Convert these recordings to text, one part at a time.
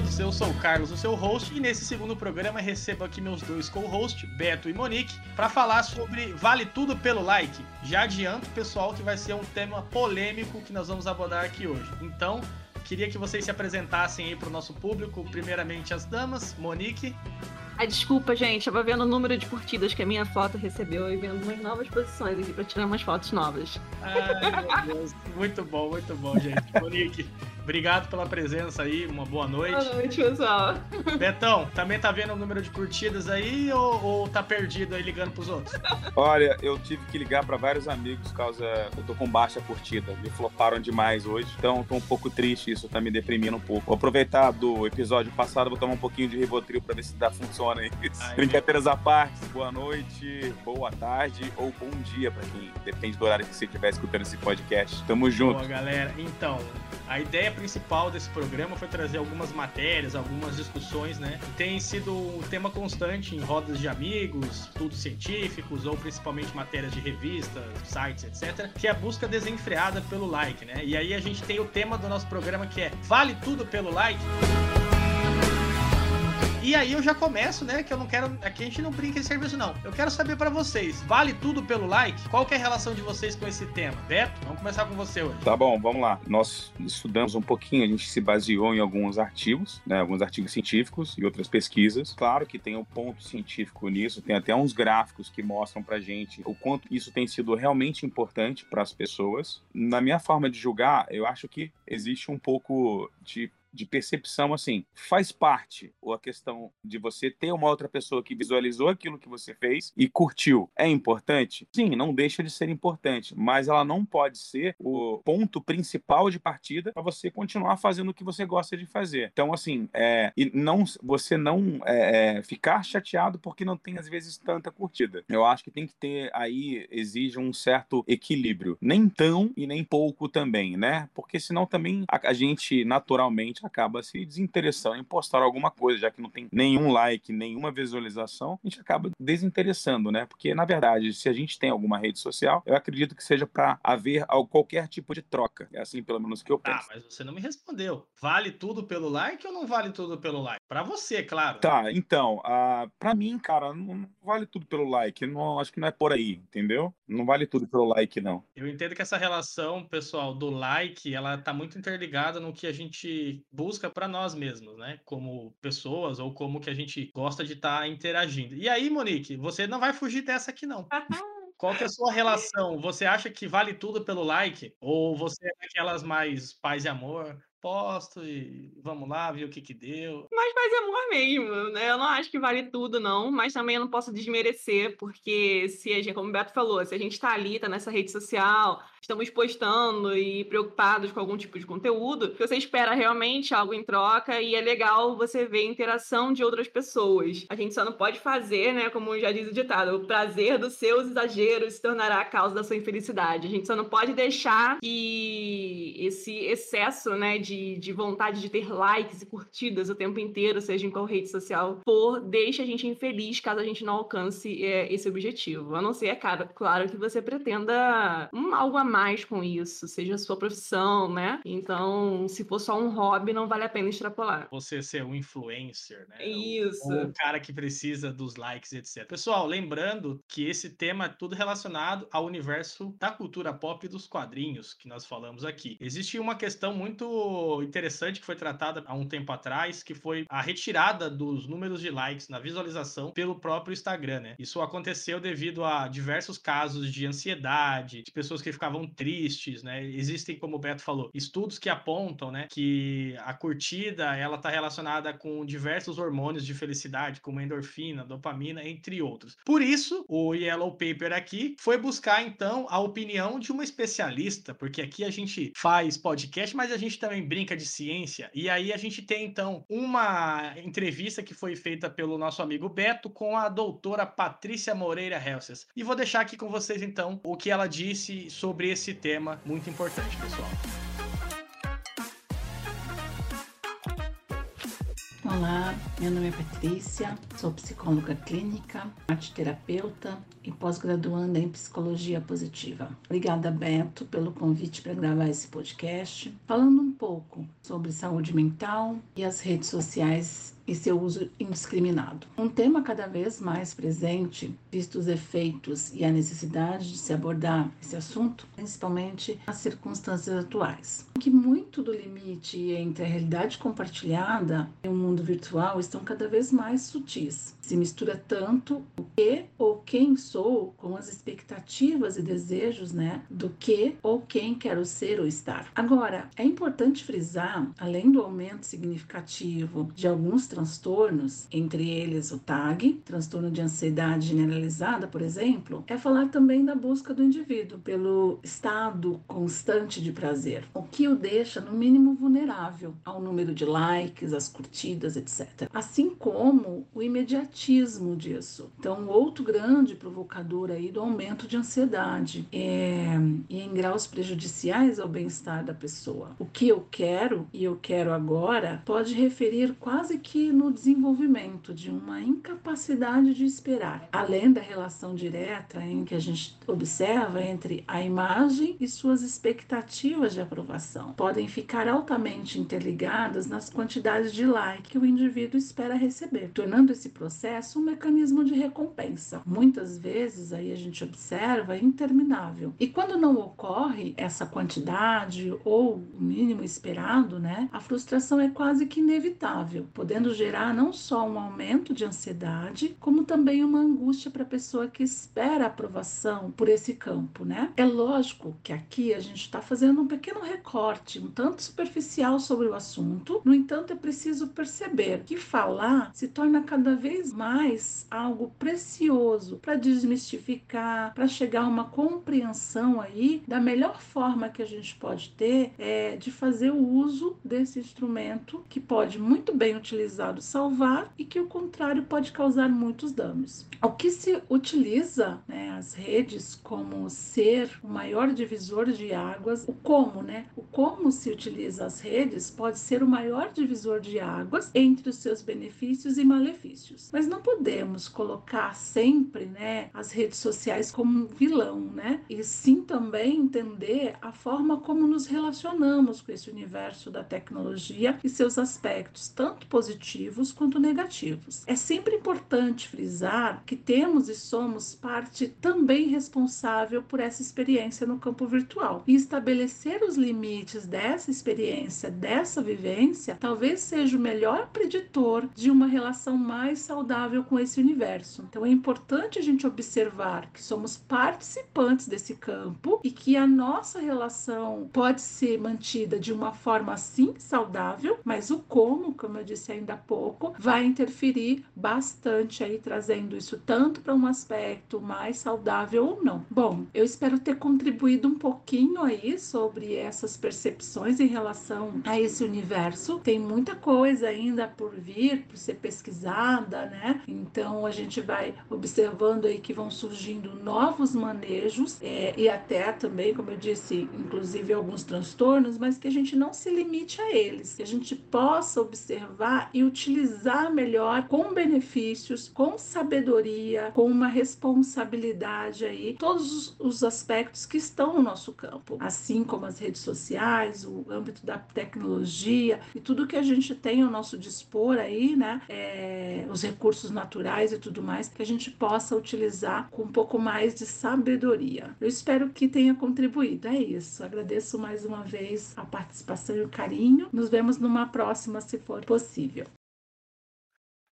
todos, eu sou o Carlos, o seu host, e nesse segundo programa recebo aqui meus dois co-hosts, Beto e Monique, para falar sobre Vale Tudo pelo Like. Já adianto, pessoal, que vai ser um tema polêmico que nós vamos abordar aqui hoje. Então, queria que vocês se apresentassem aí para o nosso público, primeiramente as damas, Monique. Ai, desculpa, gente, eu vou vendo o número de curtidas que a minha foto recebeu e vendo umas novas posições aqui para tirar umas fotos novas. Ai, meu Deus, muito bom, muito bom, gente. Monique. Obrigado pela presença aí, uma boa noite. Boa noite, pessoal. Betão, também tá vendo o número de curtidas aí ou, ou tá perdido aí ligando pros outros? Olha, eu tive que ligar para vários amigos causa eu tô com baixa curtida. Me floparam demais hoje, então tô um pouco triste, isso tá me deprimindo um pouco. Vou aproveitar do episódio passado, vou tomar um pouquinho de Rivotril para ver se dá funciona. Brincadeiras à parte, boa noite, boa tarde ou bom dia para quem depende do horário que você estiver escutando esse podcast. Tamo junto. Boa, galera. Então, a ideia principal desse programa foi trazer algumas matérias, algumas discussões, né? Tem sido um tema constante em rodas de amigos, estudos científicos ou principalmente matérias de revistas, sites, etc. Que é a busca desenfreada pelo like, né? E aí a gente tem o tema do nosso programa que é Vale tudo pelo like? E aí eu já começo, né? Que eu não quero. Aqui a gente não brinca em serviço, não. Eu quero saber para vocês: vale tudo pelo like? Qual é a relação de vocês com esse tema? Beto, vamos começar com você hoje. Tá bom, vamos lá. Nós estudamos um pouquinho, a gente se baseou em alguns artigos, né? Alguns artigos científicos e outras pesquisas. Claro que tem um ponto científico nisso, tem até uns gráficos que mostram pra gente o quanto isso tem sido realmente importante para as pessoas. Na minha forma de julgar, eu acho que existe um pouco de de percepção, assim, faz parte ou a questão de você ter uma outra pessoa que visualizou aquilo que você fez e curtiu. É importante? Sim, não deixa de ser importante, mas ela não pode ser o ponto principal de partida para você continuar fazendo o que você gosta de fazer. Então, assim, é, e não, você não é, é, ficar chateado porque não tem, às vezes, tanta curtida. Eu acho que tem que ter aí, exige um certo equilíbrio. Nem tão e nem pouco também, né? Porque senão também a, a gente, naturalmente, gente acaba se desinteressando em postar alguma coisa, já que não tem nenhum like, nenhuma visualização, a gente acaba desinteressando, né? Porque, na verdade, se a gente tem alguma rede social, eu acredito que seja para haver qualquer tipo de troca. É assim, pelo menos, que eu tá, penso. Ah, mas você não me respondeu. Vale tudo pelo like ou não vale tudo pelo like? Para você, claro. Tá, então, uh, para mim, cara, não vale tudo pelo like. Não, acho que não é por aí, entendeu? Não vale tudo pelo like, não. Eu entendo que essa relação, pessoal, do like, ela tá muito interligada no que a gente busca para nós mesmos, né? Como pessoas ou como que a gente gosta de estar tá interagindo. E aí, Monique, você não vai fugir dessa aqui, não. Qual que é a sua relação? Você acha que vale tudo pelo like? Ou você é daquelas mais paz e amor? Posto e vamos lá, ver o que que deu. Mas faz amor mesmo, né? Eu não acho que vale tudo, não, mas também eu não posso desmerecer, porque se a gente, como o Beto falou, se a gente tá ali, tá nessa rede social, estamos postando e preocupados com algum tipo de conteúdo, você espera realmente algo em troca e é legal você ver a interação de outras pessoas. A gente só não pode fazer, né, como já diz o ditado, o prazer dos seus exageros se tornará a causa da sua infelicidade. A gente só não pode deixar que esse excesso, né, de de, de vontade de ter likes e curtidas o tempo inteiro, seja em qual rede social for, deixa a gente infeliz caso a gente não alcance é, esse objetivo. A não ser, é claro, claro que você pretenda um, algo a mais com isso, seja a sua profissão, né? Então, se for só um hobby, não vale a pena extrapolar. Você ser um influencer, né? Isso. O, o cara que precisa dos likes, etc. Pessoal, lembrando que esse tema é tudo relacionado ao universo da cultura pop e dos quadrinhos que nós falamos aqui. Existe uma questão muito interessante que foi tratada há um tempo atrás, que foi a retirada dos números de likes na visualização pelo próprio Instagram, né? Isso aconteceu devido a diversos casos de ansiedade, de pessoas que ficavam tristes, né? Existem, como o Beto falou, estudos que apontam, né, que a curtida, ela tá relacionada com diversos hormônios de felicidade, como endorfina, dopamina, entre outros. Por isso, o Yellow Paper aqui foi buscar então a opinião de uma especialista, porque aqui a gente faz podcast, mas a gente também brinca de ciência. E aí a gente tem então uma entrevista que foi feita pelo nosso amigo Beto com a doutora Patrícia Moreira Helses. E vou deixar aqui com vocês então o que ela disse sobre esse tema muito importante, pessoal. Olá, meu nome é Patrícia, sou psicóloga clínica, arte terapeuta e pós-graduanda em psicologia positiva. Obrigada, Beto, pelo convite para gravar esse podcast, falando um pouco sobre saúde mental e as redes sociais e seu uso indiscriminado. Um tema cada vez mais presente, visto os efeitos e a necessidade de se abordar esse assunto, principalmente nas circunstâncias atuais. Que muito do limite entre a realidade compartilhada e o mundo virtual estão cada vez mais sutis. Se mistura tanto o que ou quem sou com as expectativas e desejos, né, do que ou quem quero ser ou estar. Agora, é importante frisar, além do aumento significativo de alguns transtornos, entre eles o TAG, transtorno de ansiedade generalizada, por exemplo, é falar também da busca do indivíduo pelo estado constante de prazer, o que o deixa no mínimo vulnerável ao número de likes, as curtidas, etc. Assim como o imediatismo disso. Então, outro grande provocador aí do aumento de ansiedade é, e em graus prejudiciais ao bem-estar da pessoa. O que eu quero e eu quero agora pode referir quase que no desenvolvimento de uma incapacidade de esperar, além da relação direta em que a gente observa entre a imagem e suas expectativas de aprovação. Podem ficar altamente interligadas nas quantidades de like que o indivíduo espera receber, tornando esse processo um mecanismo de recompensa. Muitas vezes aí a gente observa interminável. E quando não ocorre essa quantidade ou o mínimo esperado, né, a frustração é quase que inevitável, podendo gerar não só um aumento de ansiedade, como também uma angústia para a pessoa que espera aprovação por esse campo, né? É lógico que aqui a gente está fazendo um pequeno recorte, um tanto superficial sobre o assunto, no entanto, é preciso perceber que falar se torna cada vez mais algo precioso para desmistificar, para chegar a uma compreensão aí da melhor forma que a gente pode ter é, de fazer o uso desse instrumento que pode muito bem utilizar salvar e que o contrário pode causar muitos danos. O que se utiliza né, as redes como ser o maior divisor de águas, o como, né? O como se utiliza as redes pode ser o maior divisor de águas entre os seus benefícios e malefícios. Mas não podemos colocar sempre, né, as redes sociais como um vilão, né? E sim também entender a forma como nos relacionamos com esse universo da tecnologia e seus aspectos, tanto positivos positivos quanto negativos. É sempre importante frisar que temos e somos parte também responsável por essa experiência no campo virtual. E estabelecer os limites dessa experiência, dessa vivência, talvez seja o melhor preditor de uma relação mais saudável com esse universo. Então é importante a gente observar que somos participantes desse campo e que a nossa relação pode ser mantida de uma forma assim saudável, mas o como, como eu disse ainda pouco, vai interferir bastante aí, trazendo isso tanto para um aspecto mais saudável ou não. Bom, eu espero ter contribuído um pouquinho aí sobre essas percepções em relação a esse universo. Tem muita coisa ainda por vir, por ser pesquisada, né? Então a gente vai observando aí que vão surgindo novos manejos é, e até também, como eu disse, inclusive alguns transtornos, mas que a gente não se limite a eles, que a gente possa observar e utilizar melhor com benefícios, com sabedoria, com uma responsabilidade aí, todos os aspectos que estão no nosso campo, assim como as redes sociais, o âmbito da tecnologia e tudo que a gente tem ao nosso dispor aí, né? É, os recursos naturais e tudo mais, que a gente possa utilizar com um pouco mais de sabedoria. Eu espero que tenha contribuído. É isso. Agradeço mais uma vez a participação e o carinho. Nos vemos numa próxima, se for possível.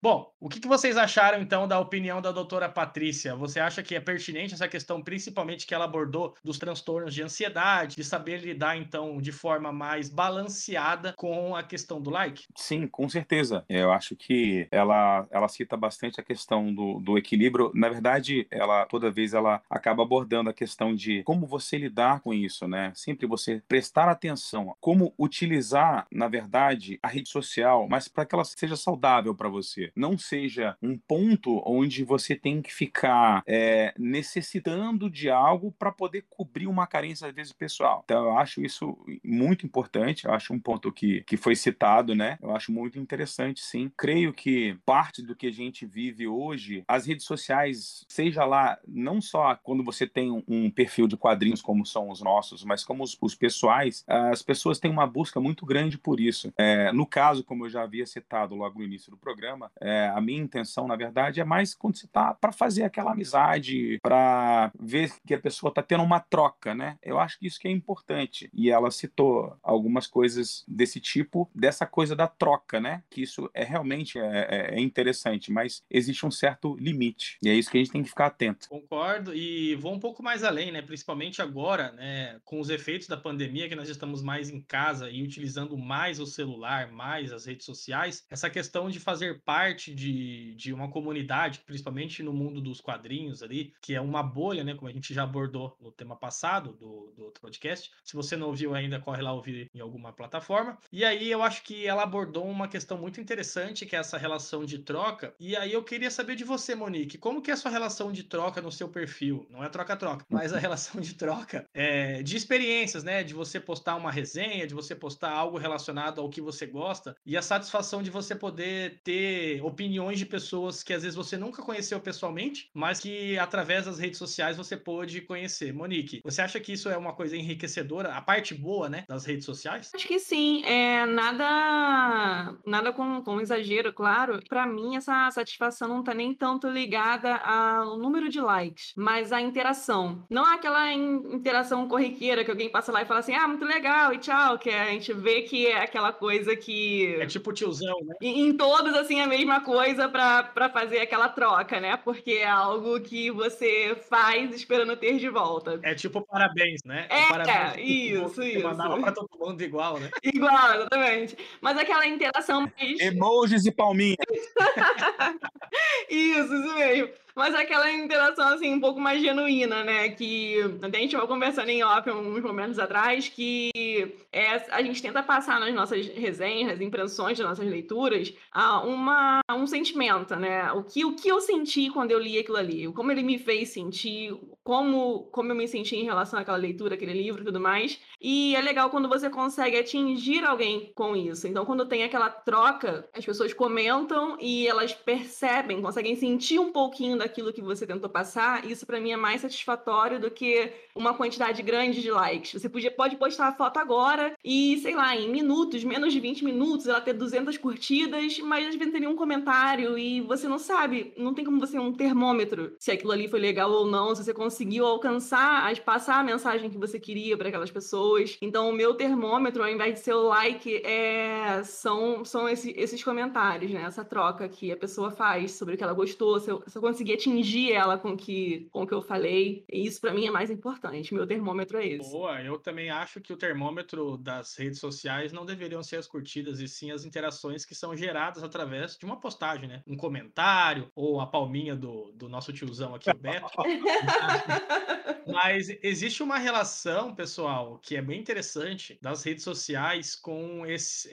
Bom, o que, que vocês acharam então da opinião da doutora Patrícia? Você acha que é pertinente essa questão, principalmente que ela abordou dos transtornos de ansiedade, de saber lidar então de forma mais balanceada com a questão do like? Sim, com certeza. Eu acho que ela, ela cita bastante a questão do, do equilíbrio. Na verdade, ela toda vez ela acaba abordando a questão de como você lidar com isso, né? Sempre você prestar atenção, como utilizar, na verdade, a rede social, mas para que ela seja saudável para você não seja um ponto onde você tem que ficar é, necessitando de algo para poder cobrir uma carência, às vezes, pessoal. Então, eu acho isso muito importante, eu acho um ponto que, que foi citado, né? Eu acho muito interessante, sim. Creio que parte do que a gente vive hoje, as redes sociais, seja lá, não só quando você tem um, perfil de quadrinhos como são os nossos, mas como os, os pessoais, as pessoas têm uma busca muito grande por isso. É, no caso, como eu já havia citado logo no início do programa, é, a minha intenção, na verdade, é mais quando você está para fazer aquela amizade, para ver que a pessoa está tendo uma troca, né? Eu acho que isso que é importante. E ela citou algumas coisas desse tipo, dessa coisa da troca, né? Que isso é realmente é, é, é interessante, mas existe um certo limite. E é isso que a gente tem que ficar atento. Concordo e vou um pouco mais além, né? Principalmente agora, né? Com os efeitos da pandemia, que nós estamos mais em casa e utilizando mais o celular, mais as redes sociais, essa questão de fazer parte de, de uma comunidade, principalmente no mundo dos quadrinhos ali, que é uma bolha, né? Como a gente já abordou no tema passado do, do outro podcast. Se você não ouviu ainda, corre lá ouvir em alguma plataforma. E aí eu acho que ela abordou uma questão muito interessante, que é essa relação de troca. E aí eu queria saber de você, Monique, como que é a sua relação de troca no seu perfil? Não é troca-troca, mas a relação de troca é, de experiências, né? De você postar uma resenha, de você postar algo relacionado ao que você gosta e a satisfação de você poder ter opiniões de pessoas que às vezes você nunca conheceu pessoalmente, mas que através das redes sociais você pôde conhecer. Monique, você acha que isso é uma coisa enriquecedora? A parte boa, né, das redes sociais? Acho que sim. É nada, nada com, com exagero, claro. Para mim, essa satisfação não tá nem tanto ligada ao número de likes, mas à interação. Não é aquela interação corriqueira que alguém passa lá e fala assim, ah, muito legal e tchau, que a gente vê que é aquela coisa que... É tipo tiozão, né? Em, em todos, assim, a mesma coisa para fazer aquela troca, né? Porque é algo que você faz esperando ter de volta. É tipo parabéns, né? É, parabéns, isso, isso. mandava pra todo mundo igual, né? Igual, exatamente. Mas aquela interação mais... Emojis e palminhas. isso, isso mesmo mas aquela interação assim um pouco mais genuína, né? Que a gente estava conversando em off uns momentos atrás que é, a gente tenta passar nas nossas resenhas, nas impressões das nossas leituras, uma, um sentimento, né? O que, o que eu senti quando eu li aquilo ali, como ele me fez sentir, como, como eu me senti em relação àquela leitura, aquele livro e tudo mais. E é legal quando você consegue atingir alguém com isso. Então, quando tem aquela troca, as pessoas comentam e elas percebem, conseguem sentir um pouquinho da aquilo que você tentou passar, isso para mim é mais satisfatório do que uma quantidade grande de likes. Você podia, pode postar a foto agora e, sei lá, em minutos, menos de 20 minutos, ela ter 200 curtidas, mas às vezes tem nenhum comentário e você não sabe, não tem como você um termômetro se aquilo ali foi legal ou não, se você conseguiu alcançar, passar a mensagem que você queria para aquelas pessoas. Então, o meu termômetro, ao invés de ser o like, é... são, são esse, esses comentários, né? Essa troca que a pessoa faz sobre o que ela gostou, se eu, se eu conseguir atingir ela com que, com o que eu falei. E isso para mim é mais importante. Meu termômetro é esse. Boa, eu também acho que o termômetro das redes sociais não deveriam ser as curtidas, e sim as interações que são geradas através de uma postagem, né? Um comentário ou a palminha do, do nosso tiozão aqui, o Beto. Mas existe uma relação, pessoal, que é bem interessante das redes sociais com esse,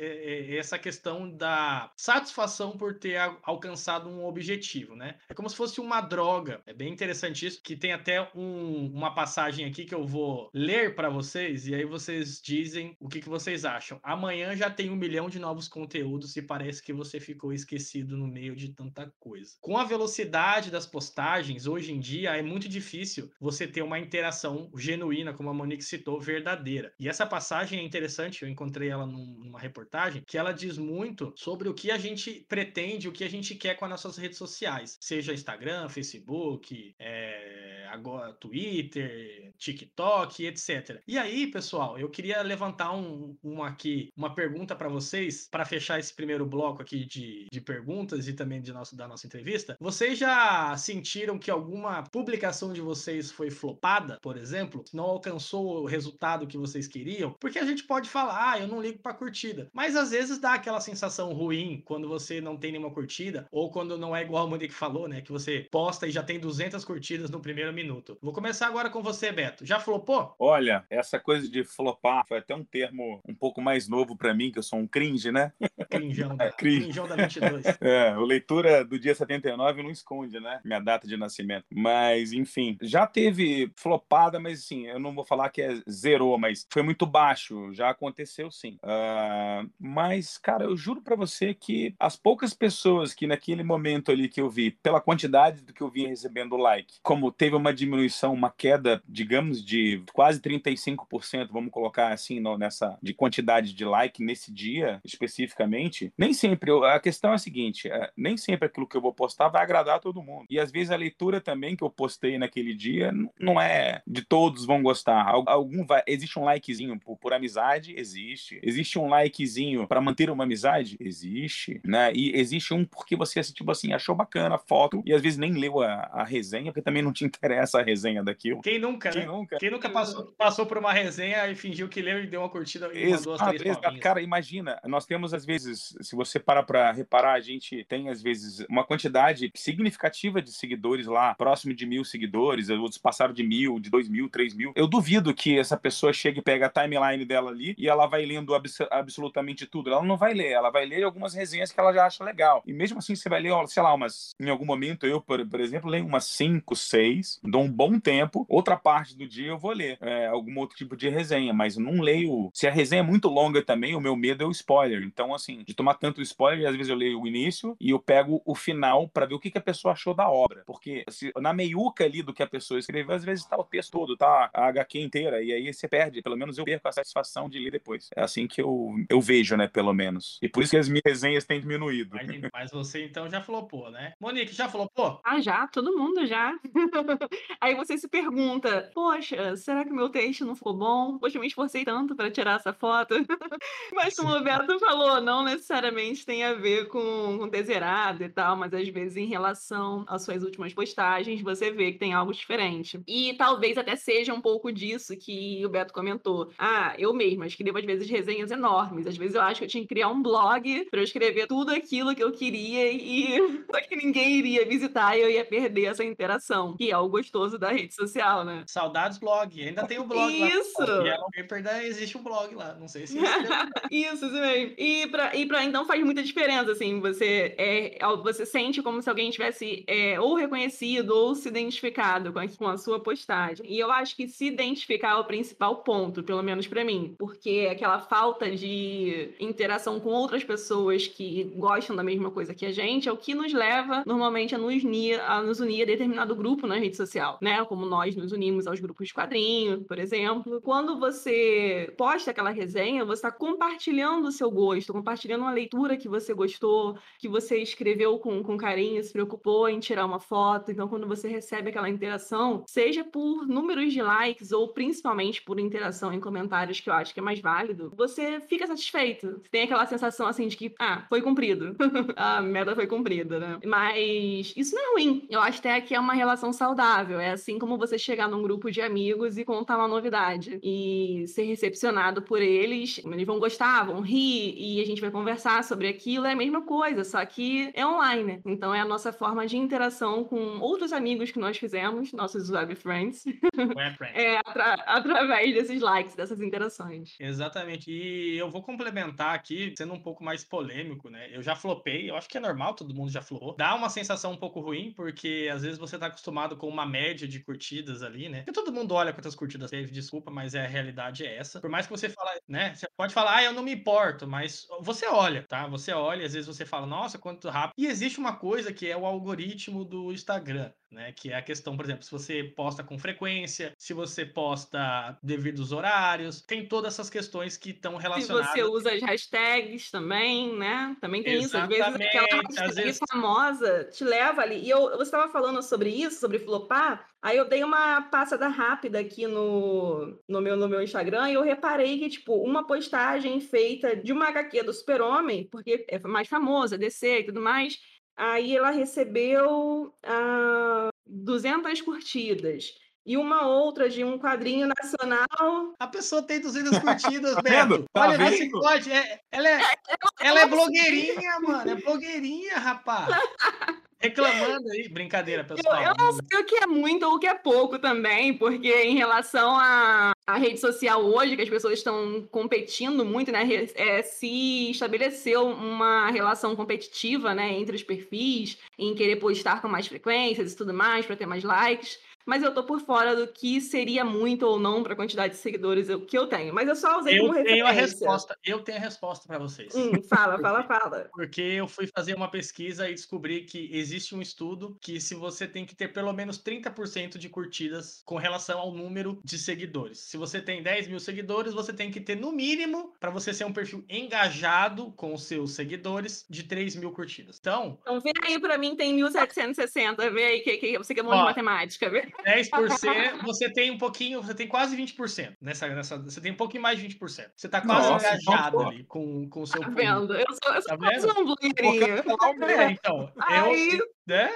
essa questão da satisfação por ter alcançado um objetivo, né? É como se fosse uma uma droga. É bem interessante isso, que tem até um, uma passagem aqui que eu vou ler para vocês e aí vocês dizem o que, que vocês acham. Amanhã já tem um milhão de novos conteúdos e parece que você ficou esquecido no meio de tanta coisa. Com a velocidade das postagens, hoje em dia é muito difícil você ter uma interação genuína, como a Monique citou, verdadeira. E essa passagem é interessante, eu encontrei ela num, numa reportagem, que ela diz muito sobre o que a gente pretende, o que a gente quer com as nossas redes sociais, seja Instagram, Facebook, é, agora Twitter, TikTok, etc. E aí, pessoal, eu queria levantar um, um aqui, uma pergunta para vocês, para fechar esse primeiro bloco aqui de, de perguntas e também de nosso, da nossa entrevista. Vocês já sentiram que alguma publicação de vocês foi flopada? Flopada, por exemplo, não alcançou o resultado que vocês queriam, porque a gente pode falar, ah, eu não ligo para curtida, mas às vezes dá aquela sensação ruim quando você não tem nenhuma curtida ou quando não é igual a Monique falou, né, que você posta e já tem 200 curtidas no primeiro minuto. Vou começar agora com você, Beto. Já flopou? Olha, essa coisa de flopar foi até um termo um pouco mais novo para mim, que eu sou um cringe, né? Crinjão da, é, cringe. da 22. É, o leitura do dia 79 não esconde, né? Minha data de nascimento. Mas, enfim, já teve flopada, mas assim, eu não vou falar que é zerou, mas foi muito baixo. Já aconteceu sim. Uh, mas, cara, eu juro para você que as poucas pessoas que naquele momento ali que eu vi, pela quantidade do que eu vinha recebendo like, como teve uma diminuição, uma queda, digamos, de quase 35%, vamos colocar assim, nessa de quantidade de like nesse dia especificamente, nem sempre. A questão é a seguinte: é, nem sempre aquilo que eu vou postar vai agradar todo mundo. E às vezes a leitura também que eu postei naquele dia não é de todos vão gostar. Algum vai, existe um likezinho por, por amizade, existe. Existe um likezinho para manter uma amizade, existe, né? E existe um porque você tipo assim achou bacana a foto e às vezes nem leu a, a resenha porque também não te interessa a resenha daquilo. Quem nunca? Quem né? nunca? Quem nunca passou, passou por uma resenha e fingiu que leu e deu uma curtida e exato, mandou as três exato. Cara, imagina, nós temos às vezes, se você parar para reparar, a gente tem às vezes uma quantidade significativa de seguidores lá, próximo de mil seguidores, outros passaram de mil, de dois mil, três mil. Eu duvido que essa pessoa chegue e pegue a timeline dela ali e ela vai lendo abs absolutamente tudo. Ela não vai ler, ela vai ler algumas resenhas que ela já acha legal. E mesmo assim, você vai ler, sei lá, umas. Em algum momento, eu, por, por exemplo, leio umas cinco, seis, dou um bom tempo. Outra parte do dia eu vou ler é, algum outro tipo de resenha, mas não leio. Se a resenha é muito longa também, o meu medo é o spoiler. Então, assim, de tomar tanto spoiler, às vezes eu leio o início e eu pego o final para ver o que, que a pessoa achou da obra. Porque se, na meiuca ali do que a pessoa escreveu, às vezes está o texto todo, tá a HQ inteira, e aí você perde. Pelo menos eu perco a satisfação de ler depois. É assim que eu, eu vejo, né, pelo menos. E por isso que as minhas resenhas têm diminuído. Mas, você então já flopou, né? Monique, já flopou? Ah, já, todo mundo já. aí você se pergunta, poxa, será que meu texto não ficou bom? Poxa, eu me esforcei tanto para tirar essa foto. mas como o Beto falou, não necessariamente tem a ver com, com ter zerado e tal, mas às vezes em relação às suas últimas postagens, você vê que tem algo diferente. E talvez até seja um pouco disso que o Beto comentou. Ah, eu mesma escrevo às vezes resenhas enormes. Às vezes eu acho que eu tinha que criar um blog para eu escrever tudo aquilo que eu queria e só que ninguém iria visitar e eu ia perder essa interação, que é o gostoso da rede social, né? Saudades blog. Ainda tem o blog isso. lá. Isso! Existe um blog lá. Não sei se isso, isso mesmo. E pra, e pra então faz muita diferença, assim, você é, você sente como se alguém tivesse é, ou reconhecido ou se identificado com a, com a sua E eu acho que se identificar é o principal ponto, pelo menos para mim, porque aquela falta de interação com outras pessoas que gostam da mesma coisa que a gente é o que nos leva normalmente a nos unir a, nos unir a determinado grupo na rede social, né? Como nós nos unimos aos grupos de quadrinhos, por exemplo. Quando você posta aquela resenha, você está compartilhando o seu gosto, compartilhando uma leitura que você gostou, que você escreveu com, com carinho, se preocupou em tirar uma foto. Então, quando você recebe aquela interação, seja por números de likes ou principalmente por interação em comentários, que eu acho que é mais válido, você fica satisfeito. Você tem aquela sensação assim de que, ah, foi cumprido. a meta foi cumprida, né? Mas isso não é ruim. Eu acho até que é uma relação saudável. É assim como você chegar num grupo de amigos e contar uma novidade e ser recepcionado por eles. Eles vão gostar, vão rir e a gente vai conversar sobre aquilo. É a mesma coisa, só que é online. Então é a nossa forma de interação com outros amigos que nós fizemos, nossos web friends. Web friends. é atra através desses likes, dessas interações. Exatamente. E eu vou complementar aqui, sendo um pouco mais polêmico, né? Eu já flopei, eu acho que é normal, todo mundo já flopou. Dá uma sensação um pouco ruim, porque às vezes você tá acostumado com uma média de curtidas ali, né? Porque todo mundo olha quantas curtidas teve, desculpa, mas é, a realidade é essa. Por mais que você fale, né? Você pode falar, ah, eu não me importo, mas você olha, tá? Você olha, às vezes você fala, nossa, quanto rápido. E existe uma coisa que é o algoritmo do Instagram né? Que é a questão, por exemplo, se você posta com frequência, se você posta devido aos horários, tem todas essas questões que estão relacionadas. Se você usa as hashtags também, né? Também tem Exatamente. isso. Às vezes aquela hashtag vezes... famosa te leva ali. E eu, você estava falando sobre isso, sobre flopar. Aí eu dei uma passada rápida aqui no, no, meu, no meu Instagram e eu reparei que, tipo, uma postagem feita de uma HQ do Super-Homem, porque é mais famosa, DC e tudo mais, Aí ela recebeu ah, 200 curtidas. e uma outra de um quadrinho nacional. A pessoa tem 200 curtidas, Beto. Tá Olha, você pode. É, ela, é, ela é blogueirinha, mano. É blogueirinha, rapaz. Reclamando aí, brincadeira, pessoal. Eu, eu, não sei o que é muito ou o que é pouco também, porque em relação à, rede social hoje, que as pessoas estão competindo muito, né? É, se estabeleceu uma relação competitiva, né, entre os perfis, em querer postar com mais frequências e tudo mais, para ter mais likes mas eu tô por fora do que seria muito ou não para a quantidade de seguidores que eu tenho. Mas eu só usei eu como referência. Tenho a resposta, eu tenho a resposta para vocês. Hum, fala, fala, fala. Porque eu fui fazer uma pesquisa e descobri que existe um estudo que se você tem que ter pelo menos 30% de curtidas com relação ao número de seguidores. Se você tem 10 mil seguidores, você tem que ter no mínimo, para você ser um perfil engajado com os seus seguidores, de 3 mil curtidas. Então... Então vê aí para mim, tem 1.760. Vê aí que, que você que é bom ó, de matemática. Vê? 10%, você tem um pouquinho, você tem quase 20%. Nessa, nessa, você tem um pouquinho mais de 20%. Você tá quase Nossa, engajado então, ali com, com o seu tá vendo? Eu sou, eu sou tá quase um blogueirinho. É, então, eu, né?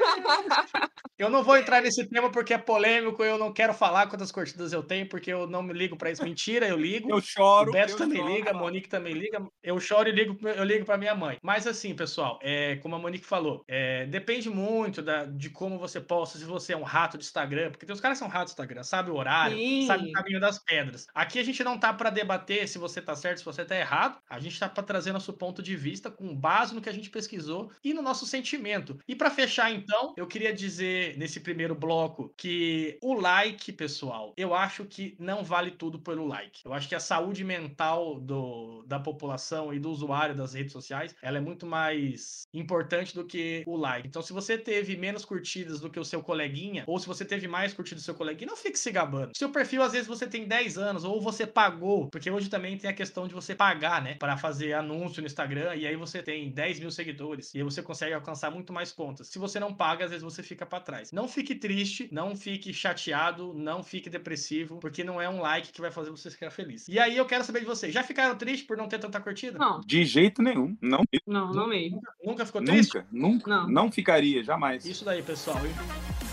Eu não vou entrar nesse tema porque é polêmico, eu não quero falar quantas curtidas eu tenho, porque eu não me ligo para isso. Mentira, eu ligo. Eu choro. O Beto eu também choro, liga, a Monique também liga. Eu choro e ligo, eu ligo para minha mãe. Mas assim, pessoal, é, como a Monique falou, é, depende muito da, de como você posta, se você é um rato de Instagram, porque tem os caras que são ratos de Instagram, sabe o horário, Sim. sabe o caminho das pedras. Aqui a gente não tá para debater se você tá certo, se você tá errado. A gente tá para trazer nosso ponto de vista com base no que a gente pesquisou e no nosso sentimento. E para fechar então, eu queria queria dizer nesse primeiro bloco que o like, pessoal, eu acho que não vale tudo pelo like. Eu acho que a saúde mental do, da população e do usuário das redes sociais, ela é muito mais importante do que o like. Então, se você teve menos curtidas do que o seu coleguinha, ou se você teve mais curtidas do seu coleguinha, não fique se gabando. Seu perfil, às vezes, você tem 10 anos, ou você pagou, porque hoje também tem a questão de você pagar, né, para fazer anúncio no Instagram, e aí você tem 10 mil seguidores, e aí você consegue alcançar muito mais contas. Se você não paga, às vezes você fica para trás. Não fique triste, não fique chateado, não fique depressivo, porque não é um like que vai fazer você ficar feliz. E aí eu quero saber de vocês, já ficaram tristes por não ter tanta curtida? Não. De jeito nenhum. Não. Não, não mesmo. Nunca, nunca ficou triste? Nunca, nunca. Não. não ficaria, jamais. Isso daí, pessoal. Hein?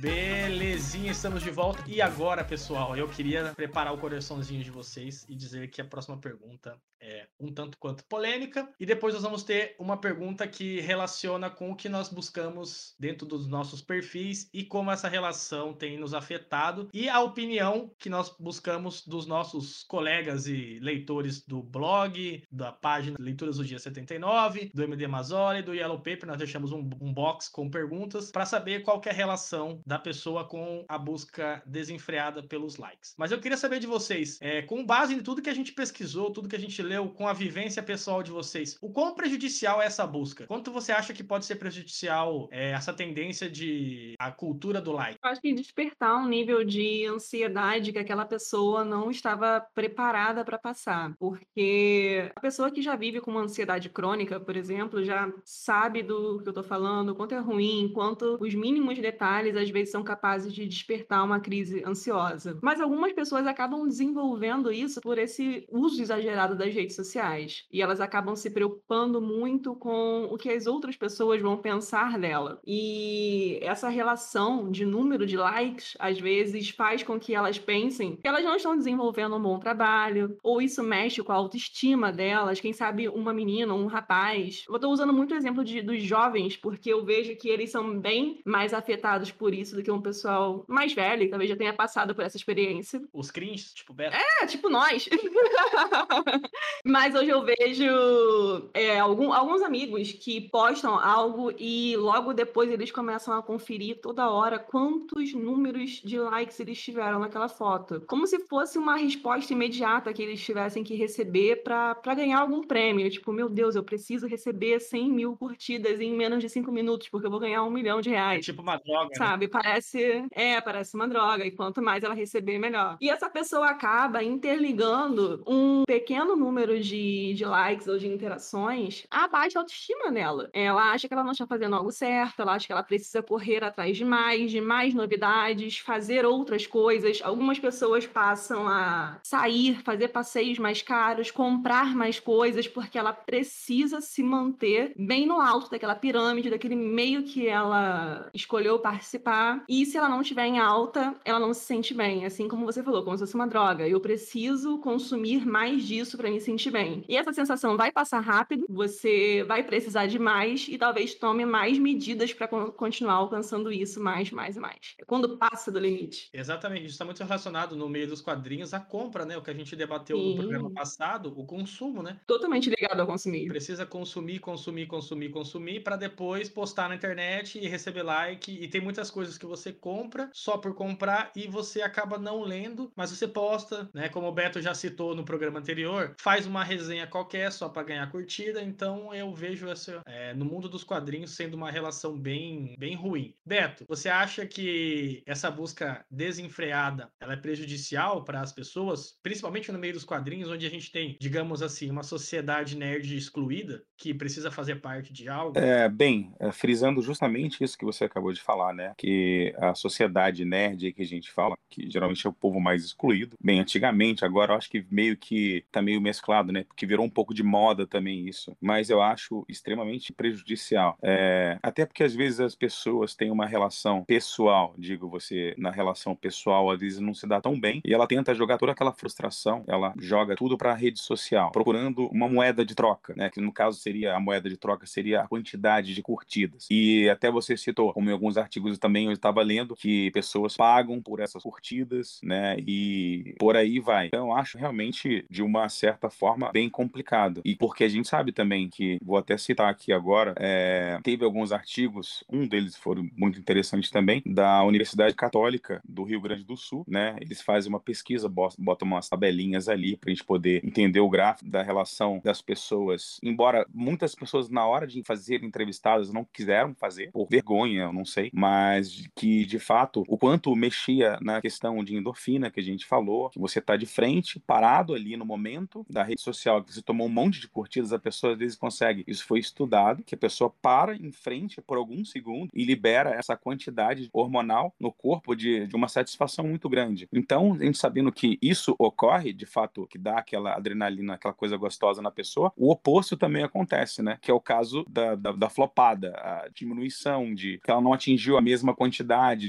Belezinha, estamos de volta. E agora, pessoal, eu queria preparar o coraçãozinho de vocês e dizer que a próxima pergunta é um tanto quanto polêmica. E depois nós vamos ter uma pergunta que relaciona com o que nós buscamos dentro dos nossos perfis e como essa relação tem nos afetado e a opinião que nós buscamos dos nossos colegas e leitores do blog, da página Leituras do Dia 79, do MD Mazoli, do Yellow Paper. Nós deixamos um, um box com perguntas para saber qual é a relação da pessoa com a busca desenfreada pelos likes. Mas eu queria saber de vocês, é, com base em tudo que a gente pesquisou, tudo que a gente leu, com a vivência pessoal de vocês, o quão prejudicial é essa busca? Quanto você acha que pode ser prejudicial é, essa tendência de a cultura do like? Eu acho que despertar um nível de ansiedade que aquela pessoa não estava preparada para passar, porque a pessoa que já vive com uma ansiedade crônica, por exemplo, já sabe do que eu estou falando, quanto é ruim, quanto os mínimos detalhes às vezes vezes são capazes de despertar uma crise ansiosa. Mas algumas pessoas acabam desenvolvendo isso por esse uso exagerado das redes sociais. E elas acabam se preocupando muito com o que as outras pessoas vão pensar dela. E essa relação de número de likes, às vezes, faz com que elas pensem que elas não estão desenvolvendo um bom trabalho, ou isso mexe com a autoestima delas. Quem sabe uma menina, um rapaz. Eu estou usando muito o exemplo de, dos jovens, porque eu vejo que eles são bem mais afetados por isso do que um pessoal mais velho, que talvez já tenha passado por essa experiência. Os cringe, tipo Beto? É, tipo nós. Mas hoje eu vejo é, algum, alguns amigos que postam algo e logo depois eles começam a conferir toda hora quantos números de likes eles tiveram naquela foto. Como se fosse uma resposta imediata que eles tivessem que receber para ganhar algum prêmio. Tipo, meu Deus, eu preciso receber 100 mil curtidas em menos de 5 minutos, porque eu vou ganhar um milhão de reais. É tipo uma droga. Né? Sabe? Né? Parece, é, parece uma droga, e quanto mais ela receber, melhor. E essa pessoa acaba interligando um pequeno número de de, likes ou de interações, abaixa a autoestima nela. Ela acha que ela não está fazendo algo certo, ela acha que ela precisa correr atrás de mais, de mais novidades, fazer outras coisas. Algumas pessoas passam a sair, fazer passeios mais caros, comprar mais coisas, porque ela precisa se manter bem no alto daquela pirâmide, daquele meio que ela escolheu participar. E se ela não estiver em alta, ela não se sente bem. Assim como você falou, como se fosse uma droga. Eu preciso consumir mais disso para me sentir bem. E essa sensação vai passar rápido, você vai precisar de mais e talvez tome mais medidas para continuar alcançando isso mais, mais e mais. É quando passa do limite. Exatamente, isso está muito relacionado no meio dos quadrinhos à compra, né? O que a gente debateu Sim. no programa passado, o consumo, né? Totalmente ligado ao consumir. Precisa consumir, consumir, consumir, consumir para depois postar na internet e receber like. E tem muitas coisas que você compra só por comprar e você acaba não lendo, mas você posta, né? Como o Beto já citou no programa anterior, faz uma resenha qualquer só para ganhar curtida. Então eu vejo essa é, no mundo dos quadrinhos sendo uma relação bem, bem ruim. Beto, você acha que essa busca desenfreada ela é prejudicial para as pessoas, principalmente no meio dos quadrinhos, onde a gente tem, digamos assim, uma sociedade nerd excluída que precisa fazer parte de algo? É, bem, é, frisando justamente isso que você acabou de falar, né? Que a sociedade nerd que a gente fala, que geralmente é o povo mais excluído, bem, antigamente, agora eu acho que meio que tá meio mesclado, né? Porque virou um pouco de moda também isso. Mas eu acho extremamente prejudicial. É, até porque às vezes as pessoas têm uma relação pessoal, digo você, na relação pessoal, às vezes não se dá tão bem, e ela tenta jogar toda aquela frustração, ela joga tudo para a rede social, procurando uma moeda de troca, né? Que no caso seria a moeda de troca seria a quantidade de curtidas. E até você citou, como em alguns artigos também eu estava lendo, que pessoas pagam por essas curtidas, né? E por aí vai. Então eu acho realmente de uma certa forma bem complicado. E porque a gente sabe também que, vou até citar aqui agora, é, teve alguns artigos, um deles foi muito interessante também, da Universidade Católica do Rio Grande do Sul, né? Eles fazem uma pesquisa, botam umas tabelinhas ali para a gente poder entender o gráfico da relação das pessoas. Embora muitas pessoas, na hora de fazer entrevistadas, não quiseram fazer, por vergonha, eu não sei, mas que de fato o quanto mexia na questão de endorfina que a gente falou, que você está de frente, parado ali no momento da rede social, que você tomou um monte de curtidas, a pessoa às vezes consegue. Isso foi estudado, que a pessoa para em frente por alguns segundos e libera essa quantidade hormonal no corpo de, de uma satisfação muito grande. Então, a gente sabendo que isso ocorre, de fato, que dá aquela adrenalina, aquela coisa gostosa na pessoa, o oposto também acontece, né? Que é o caso da, da, da flopada, a diminuição de que ela não atingiu a mesma quantidade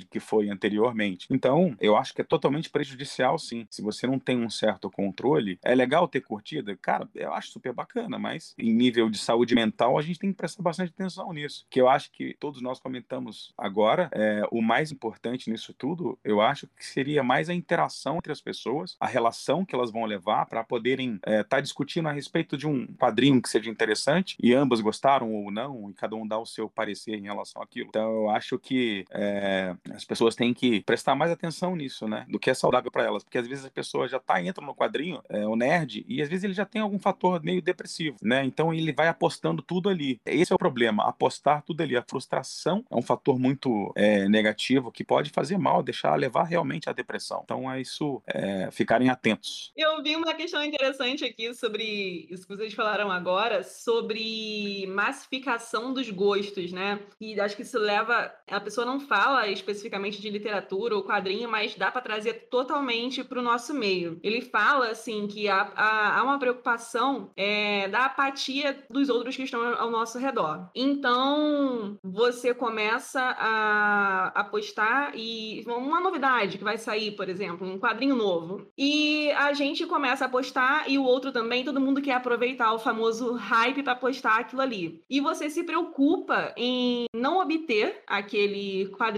que foi anteriormente. Então, eu acho que é totalmente prejudicial, sim. Se você não tem um certo controle, é legal ter curtida? Cara, eu acho super bacana, mas em nível de saúde mental, a gente tem que prestar bastante atenção nisso. Que eu acho que todos nós comentamos agora, é, o mais importante nisso tudo, eu acho que seria mais a interação entre as pessoas, a relação que elas vão levar para poderem estar é, tá discutindo a respeito de um quadrinho que seja interessante e ambas gostaram ou não, e cada um dá o seu parecer em relação àquilo. Então, eu acho que é, as pessoas têm que prestar mais atenção nisso, né? Do que é saudável para elas, porque às vezes a pessoa já tá entra no quadrinho, é, o nerd, e às vezes ele já tem algum fator meio depressivo, né? Então ele vai apostando tudo ali. Esse é o problema, apostar tudo ali. A frustração é um fator muito é, negativo que pode fazer mal, deixar levar realmente à depressão. Então é isso, ficarem atentos. Eu vi uma questão interessante aqui sobre isso que vocês falaram agora, sobre massificação dos gostos, né? E acho que isso leva. A pessoa não fala especificamente de literatura ou quadrinho, mas dá para trazer totalmente para o nosso meio. Ele fala, assim, que há, há, há uma preocupação é, da apatia dos outros que estão ao nosso redor. Então, você começa a, a postar e uma novidade que vai sair, por exemplo, um quadrinho novo. E a gente começa a postar e o outro também, todo mundo quer aproveitar o famoso hype para postar aquilo ali. E você se preocupa em não obter aquele quadrinho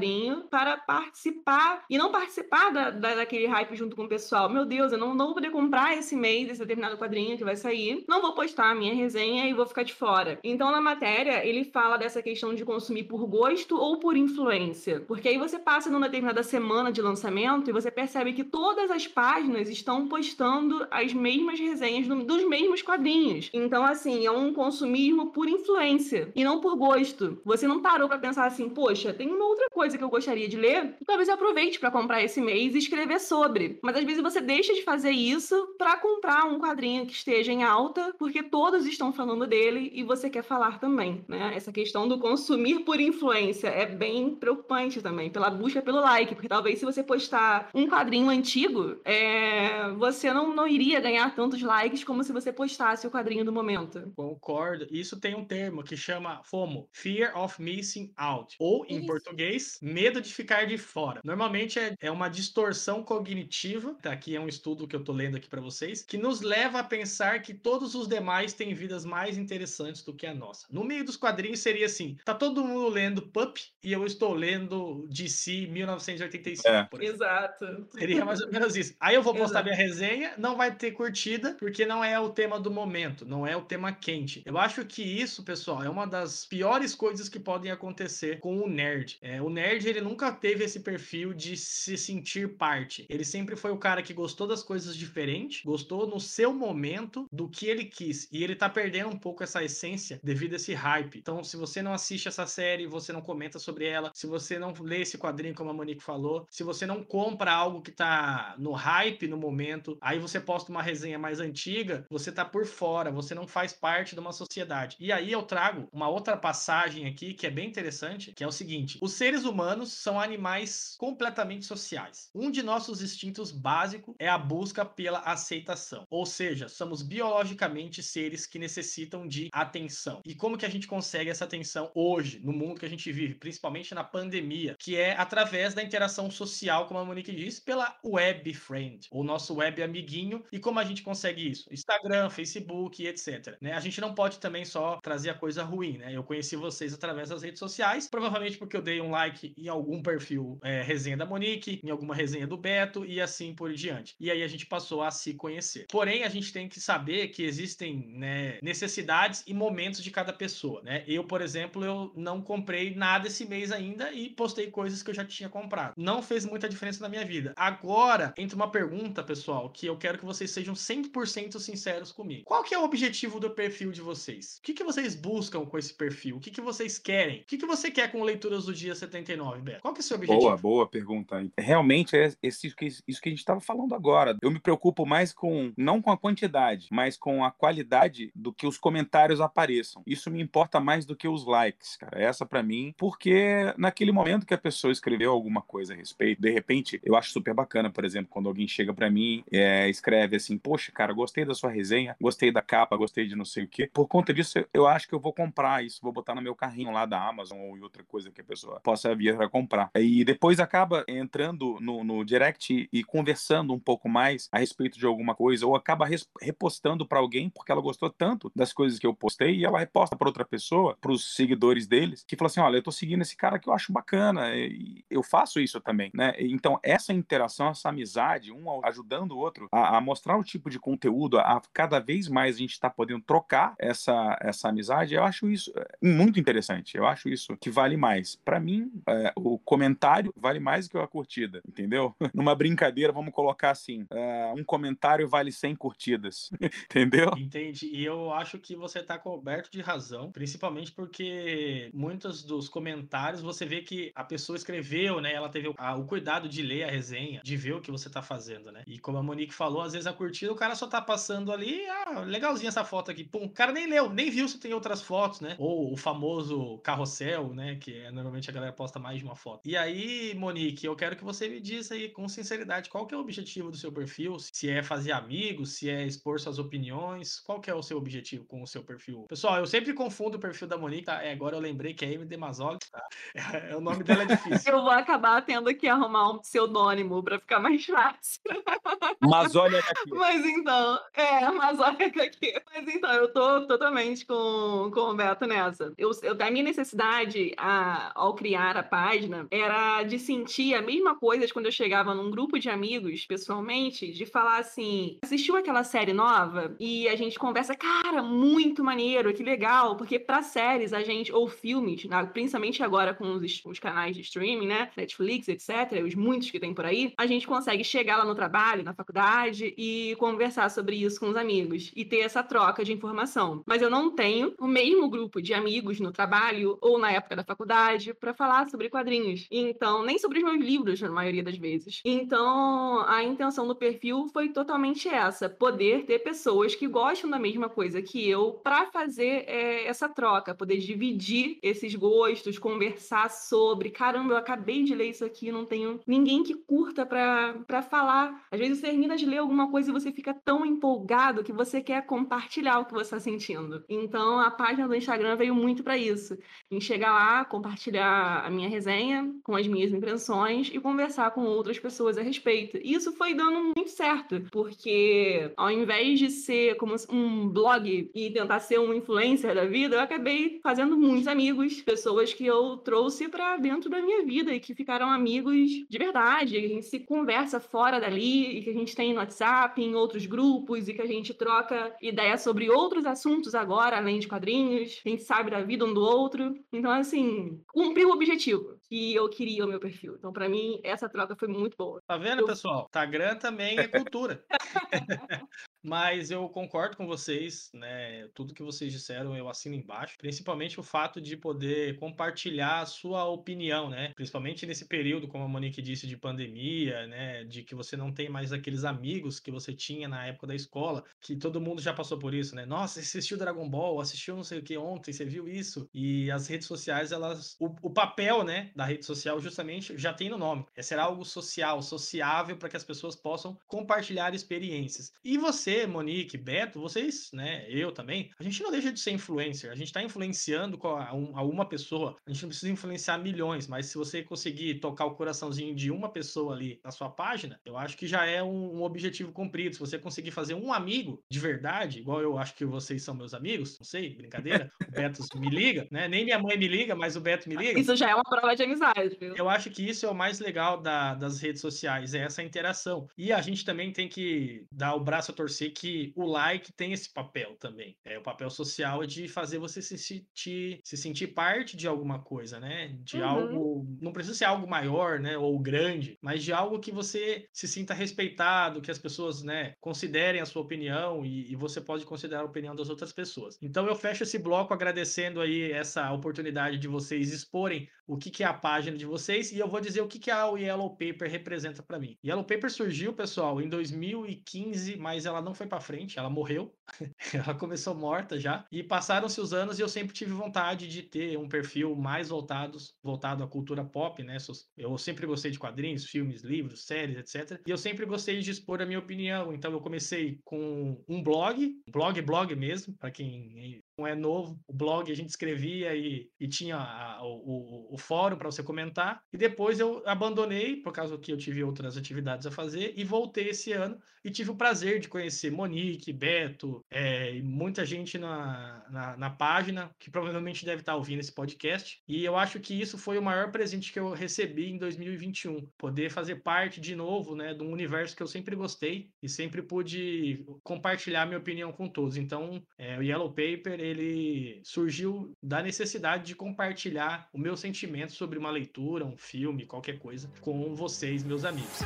para participar e não participar da, da, daquele hype junto com o pessoal. Meu Deus, eu não, não vou poder comprar esse mês esse determinado quadrinho que vai sair, não vou postar a minha resenha e vou ficar de fora. Então, na matéria, ele fala dessa questão de consumir por gosto ou por influência. Porque aí você passa numa determinada semana de lançamento e você percebe que todas as páginas estão postando as mesmas resenhas do, dos mesmos quadrinhos. Então, assim, é um consumismo por influência e não por gosto. Você não parou para pensar assim, poxa, tem uma outra coisa que eu gostaria de ler, talvez eu aproveite para comprar esse mês e escrever sobre. Mas às vezes você deixa de fazer isso para comprar um quadrinho que esteja em alta, porque todos estão falando dele e você quer falar também, né? Essa questão do consumir por influência é bem preocupante também, pela busca pelo like, porque talvez se você postar um quadrinho antigo, é... você não, não iria ganhar tantos likes como se você postasse o quadrinho do momento. Concordo. Isso tem um termo que chama FOMO, Fear of Missing Out, ou em Isso. português, medo de ficar de fora. Normalmente é, é uma distorção cognitiva, tá? aqui é um estudo que eu tô lendo aqui para vocês, que nos leva a pensar que todos os demais têm vidas mais interessantes do que a nossa. No meio dos quadrinhos seria assim, tá todo mundo lendo Pup e eu estou lendo DC 1985, é. por exemplo. Exato. Seria mais ou menos isso. Aí eu vou postar Exato. minha resenha, não vai ter curtida, porque não é o tema do momento, não é o tema quente. Eu acho que isso, pessoal, é uma das piores coisas que podem acontecer com o nerd. É, o nerd, ele nunca teve esse perfil de se sentir parte. Ele sempre foi o cara que gostou das coisas diferentes, gostou no seu momento do que ele quis. E ele tá perdendo um pouco essa essência devido a esse hype. Então, se você não assiste essa série, você não comenta sobre ela, se você não lê esse quadrinho, como a Monique falou, se você não compra algo que tá no hype no momento, aí você posta uma resenha mais antiga, você tá por fora, você não faz parte de uma sociedade. E aí eu trago uma outra passagem aqui que é bem interessante, que é o seguinte: os seres humanos são animais completamente sociais. Um de nossos instintos básicos é a busca pela aceitação. Ou seja, somos biologicamente seres que necessitam de atenção. E como que a gente consegue essa atenção hoje, no mundo que a gente vive, principalmente na pandemia, que é através da interação social, como a Monique disse, pela web friend, o nosso web amiguinho. E como a gente consegue isso? Instagram, Facebook, etc. Né? A gente não pode também só trazer a coisa ruim, né? Eu conheci vocês através das redes sociais, provavelmente porque eu dei um like em algum perfil é, resenha da Monique, em alguma resenha do Beto e assim por diante. E aí a gente passou a se conhecer. Porém, a gente tem que saber que existem né, necessidades e momentos de cada pessoa, né? Eu, por exemplo, eu não comprei nada esse mês ainda e postei coisas que eu já tinha comprado. Não fez muita diferença na minha vida. Agora, entra uma pergunta, pessoal, que eu quero que vocês sejam 100% sinceros comigo. Qual que é o objetivo do perfil de vocês? O que, que vocês buscam com esse perfil? O que, que vocês querem? O que, que você quer com Leituras do Dia 79, Beto? Qual que é o seu objetivo? Boa, boa pergunta. Realmente é esse, isso que a gente estava falando agora. Eu me preocupo mais com, não com a quantidade, mas com a qualidade do que os comentários apareçam. Isso me importa mais do que os likes, cara. Essa para mim, porque naquele momento que a pessoa escreveu alguma coisa a respeito, de repente, eu acho super bacana, por exemplo, quando alguém chega para mim é, escreve assim, poxa, cara, gostei da sua resenha, gostei da capa, gostei de não sei o quê. Por conta disso, eu acho que eu vou comprar isso, vou botar no meu carrinho lá da Amazon ou em outra coisa que a pessoa possa vir para comprar. E depois acaba entrando no, no direct e conversando um pouco mais a respeito de alguma coisa, ou acaba repostando para alguém porque ela gostou tanto das coisas que eu postei e ela reposta para outra pessoa, para os seguidores deles, que fala assim: olha, eu tô seguindo esse cara que eu acho bacana, e eu faço isso também, né? Então, essa interação, essa amizade, um ajudando o outro a, a mostrar o tipo de conteúdo, a cada vez mais a gente está podendo trocar essa, essa amizade, eu acho isso é, muito interessante. Eu acho isso que vale mais. Para mim, é, o comentário vale mais do que a curtida, entendeu? Numa brincadeira, vamos colocar assim: é, um comentário vale 100 curtidas, entendeu? Entendi. E eu acho que você está coberto de razão, principalmente porque muitos dos comentários você vê que a pessoa escreveu, né? Ela teve o, cuidado de ler a resenha, de ver o que você está fazendo, né? E como a Monique falou, às vezes a curtida o cara só tá passando ali, ah, legalzinha essa foto aqui. Pum, o cara nem leu, nem viu se tem outras fotos, né? Ou o famoso carrossel, né? Que é, normalmente a galera posta mais de uma foto. E aí, Monique, eu quero que você me diz aí com sinceridade qual que é o objetivo do seu perfil, se é fazer amigos, se é expor suas opiniões, qual que é o seu objetivo com o seu perfil? Pessoal, eu sempre confundo o perfil da Monique, tá? É, agora eu lembrei que é MD Mazoli, tá? É, o nome dela é difícil. eu vou acabar tendo que arrumar um pseudônimo para ficar mais fácil. Mazoli é daqui. Mas então, é, Mazoli é daqui. Mas então, eu tô totalmente com, com o Beto nessa. Eu, eu, a minha necessidade a, ao criar a página era de sentir a mesma coisa quando eu chegava num grupo de amigos, pessoalmente, de falar assim: assistiu aquela série nova? E a gente conversa, cara, muito maneiro, que legal, porque para séries a gente, ou filmes, principalmente agora com os, os, canais de streaming, né? Netflix, etc., os muitos que tem por aí, a gente consegue chegar lá no trabalho, na faculdade e conversar sobre isso com os amigos e ter essa troca de informação. Mas eu não tenho o mesmo grupo de amigos no trabalho ou na época da faculdade para falar sobre quadrinhos. Então, nem sobre os meus livros, na maioria das vezes. Então, a intenção do perfil foi totalmente essa: poder ter pessoas que gostam da mesma coisa que eu para fazer é, essa troca, poder dividir esses gostos, conversar sobre. Caramba, eu acabei de ler isso aqui, não tenho ninguém que curta para falar. Às vezes você termina de ler alguma coisa e você fica tão empolgado que você quer compartilhar o que você está sentindo. Então, a página do Instagram veio muito para isso. Em chegar lá, compartilhar a minha resenha com as minhas impressões e conversar com outras pessoas a respeito. E isso foi dando muito certo, porque ao invés de ser como um blog e tentar ser um influencer da vida, eu acabei fazendo muitos amigos, pessoas que eu trouxe para dentro da minha vida e que ficaram amigos de verdade. A gente se conversa fora dali e que a gente tem no WhatsApp, em outros grupos e que a gente troca ideias sobre outros assuntos agora, além de quadrinhos. A gente sabe da vida um do outro. Então, assim, cumpriu o objetivo que eu queria o meu perfil. Então, para mim, essa troca foi muito boa. Tá vendo, eu... pessoal? Instagram também é cultura. Mas eu concordo com vocês, né? Tudo que vocês disseram eu assino embaixo, principalmente o fato de poder compartilhar a sua opinião, né? Principalmente nesse período, como a Monique disse, de pandemia, né? De que você não tem mais aqueles amigos que você tinha na época da escola, que todo mundo já passou por isso, né? Nossa, assistiu Dragon Ball, assistiu não sei o que ontem, você viu isso? E as redes sociais, elas. O, o papel, né, da rede social, justamente, já tem no nome. É ser algo social, sociável, para que as pessoas possam compartilhar experiências. E você você, Monique, Beto, vocês, né, eu também, a gente não deixa de ser influencer. A gente está influenciando a, uma pessoa. A gente não precisa influenciar milhões, mas se você conseguir tocar o coraçãozinho de uma pessoa ali na sua página, eu acho que já é um, um objetivo cumprido. Se você conseguir fazer um amigo de verdade, igual eu acho que vocês são meus amigos, não sei, brincadeira, o Beto me liga, né? Nem minha mãe me liga, mas o Beto me liga. Isso já é uma prova de amizade, viu? Eu acho que isso é o mais legal da, das redes sociais, é essa interação. E a gente também tem que dar o braço a torcer ser que o like tem esse papel também. É o papel social de fazer você se sentir, se sentir parte de alguma coisa, né? De uhum. algo, não precisa ser algo maior, né, ou grande, mas de algo que você se sinta respeitado, que as pessoas, né, considerem a sua opinião e, e você pode considerar a opinião das outras pessoas. Então eu fecho esse bloco agradecendo aí essa oportunidade de vocês exporem o que, que é a página de vocês e eu vou dizer o que, que a Yellow Paper representa para mim. Yellow Paper surgiu, pessoal, em 2015, mas ela não foi para frente, ela morreu. ela começou morta já. E passaram-se os anos e eu sempre tive vontade de ter um perfil mais voltado, voltado à cultura pop, né? Eu sempre gostei de quadrinhos, filmes, livros, séries, etc. E eu sempre gostei de expor a minha opinião. Então eu comecei com um blog, blog, blog mesmo, para quem não é novo, o blog a gente escrevia e, e tinha a, o, o, o, fórum para você comentar. E depois eu abandonei, por causa que eu tive outras atividades a fazer, e voltei esse ano e tive o prazer de conhecer Monique, Beto, é, muita gente na, na, na, página, que provavelmente deve estar ouvindo esse podcast. E eu acho que isso foi o maior presente que eu recebi em 2021. Poder fazer parte de novo, né, de um universo que eu sempre gostei e sempre pude compartilhar minha opinião com todos. Então, é, o Yellow Paper, ele surgiu da necessidade de compartilhar o meu sentimento sobre uma leitura, um filme, qualquer coisa, com vocês, meus amigos.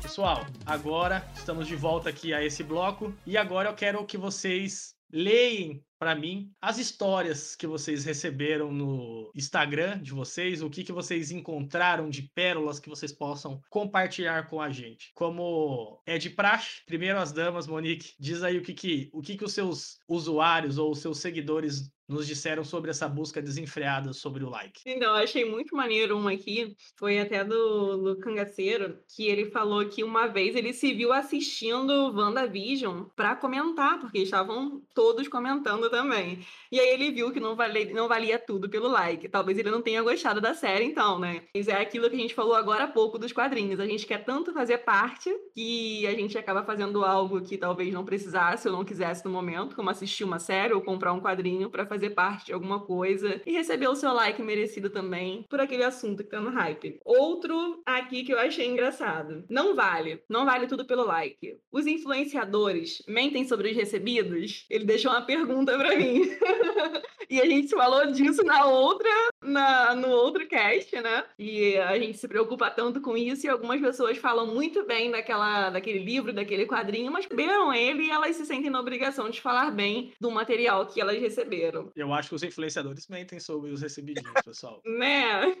Pessoal, agora estamos de volta aqui a esse bloco e agora eu quero que vocês leem para mim as histórias que vocês receberam no Instagram de vocês, o que, que vocês encontraram de pérolas que vocês possam compartilhar com a gente. Como é de praxe, primeiro as damas, Monique, diz aí o que, que, o que, que os seus usuários ou os seus seguidores nos disseram sobre essa busca desenfreada sobre o like. Então, eu achei muito maneiro uma aqui, foi até do, do Cangaceiro, que ele falou que uma vez ele se viu assistindo WandaVision para comentar, porque estavam todos comentando também. E aí ele viu que não valia, não valia tudo pelo like. Talvez ele não tenha gostado da série, então, né? Mas é aquilo que a gente falou agora há pouco dos quadrinhos. A gente quer tanto fazer parte que a gente acaba fazendo algo que talvez não precisasse ou não quisesse no momento, como assistir uma série ou comprar um quadrinho para fazer fazer parte de alguma coisa e receber o seu like merecido também por aquele assunto que tá no hype. Outro aqui que eu achei engraçado. Não vale. Não vale tudo pelo like. Os influenciadores mentem sobre os recebidos? Ele deixou uma pergunta para mim. e a gente falou disso na outra, na, no outro cast, né? E a gente se preocupa tanto com isso e algumas pessoas falam muito bem daquela, daquele livro, daquele quadrinho, mas receberam ele e elas se sentem na obrigação de falar bem do material que elas receberam. Eu acho que os influenciadores mentem sobre os recebidinhos, pessoal. né?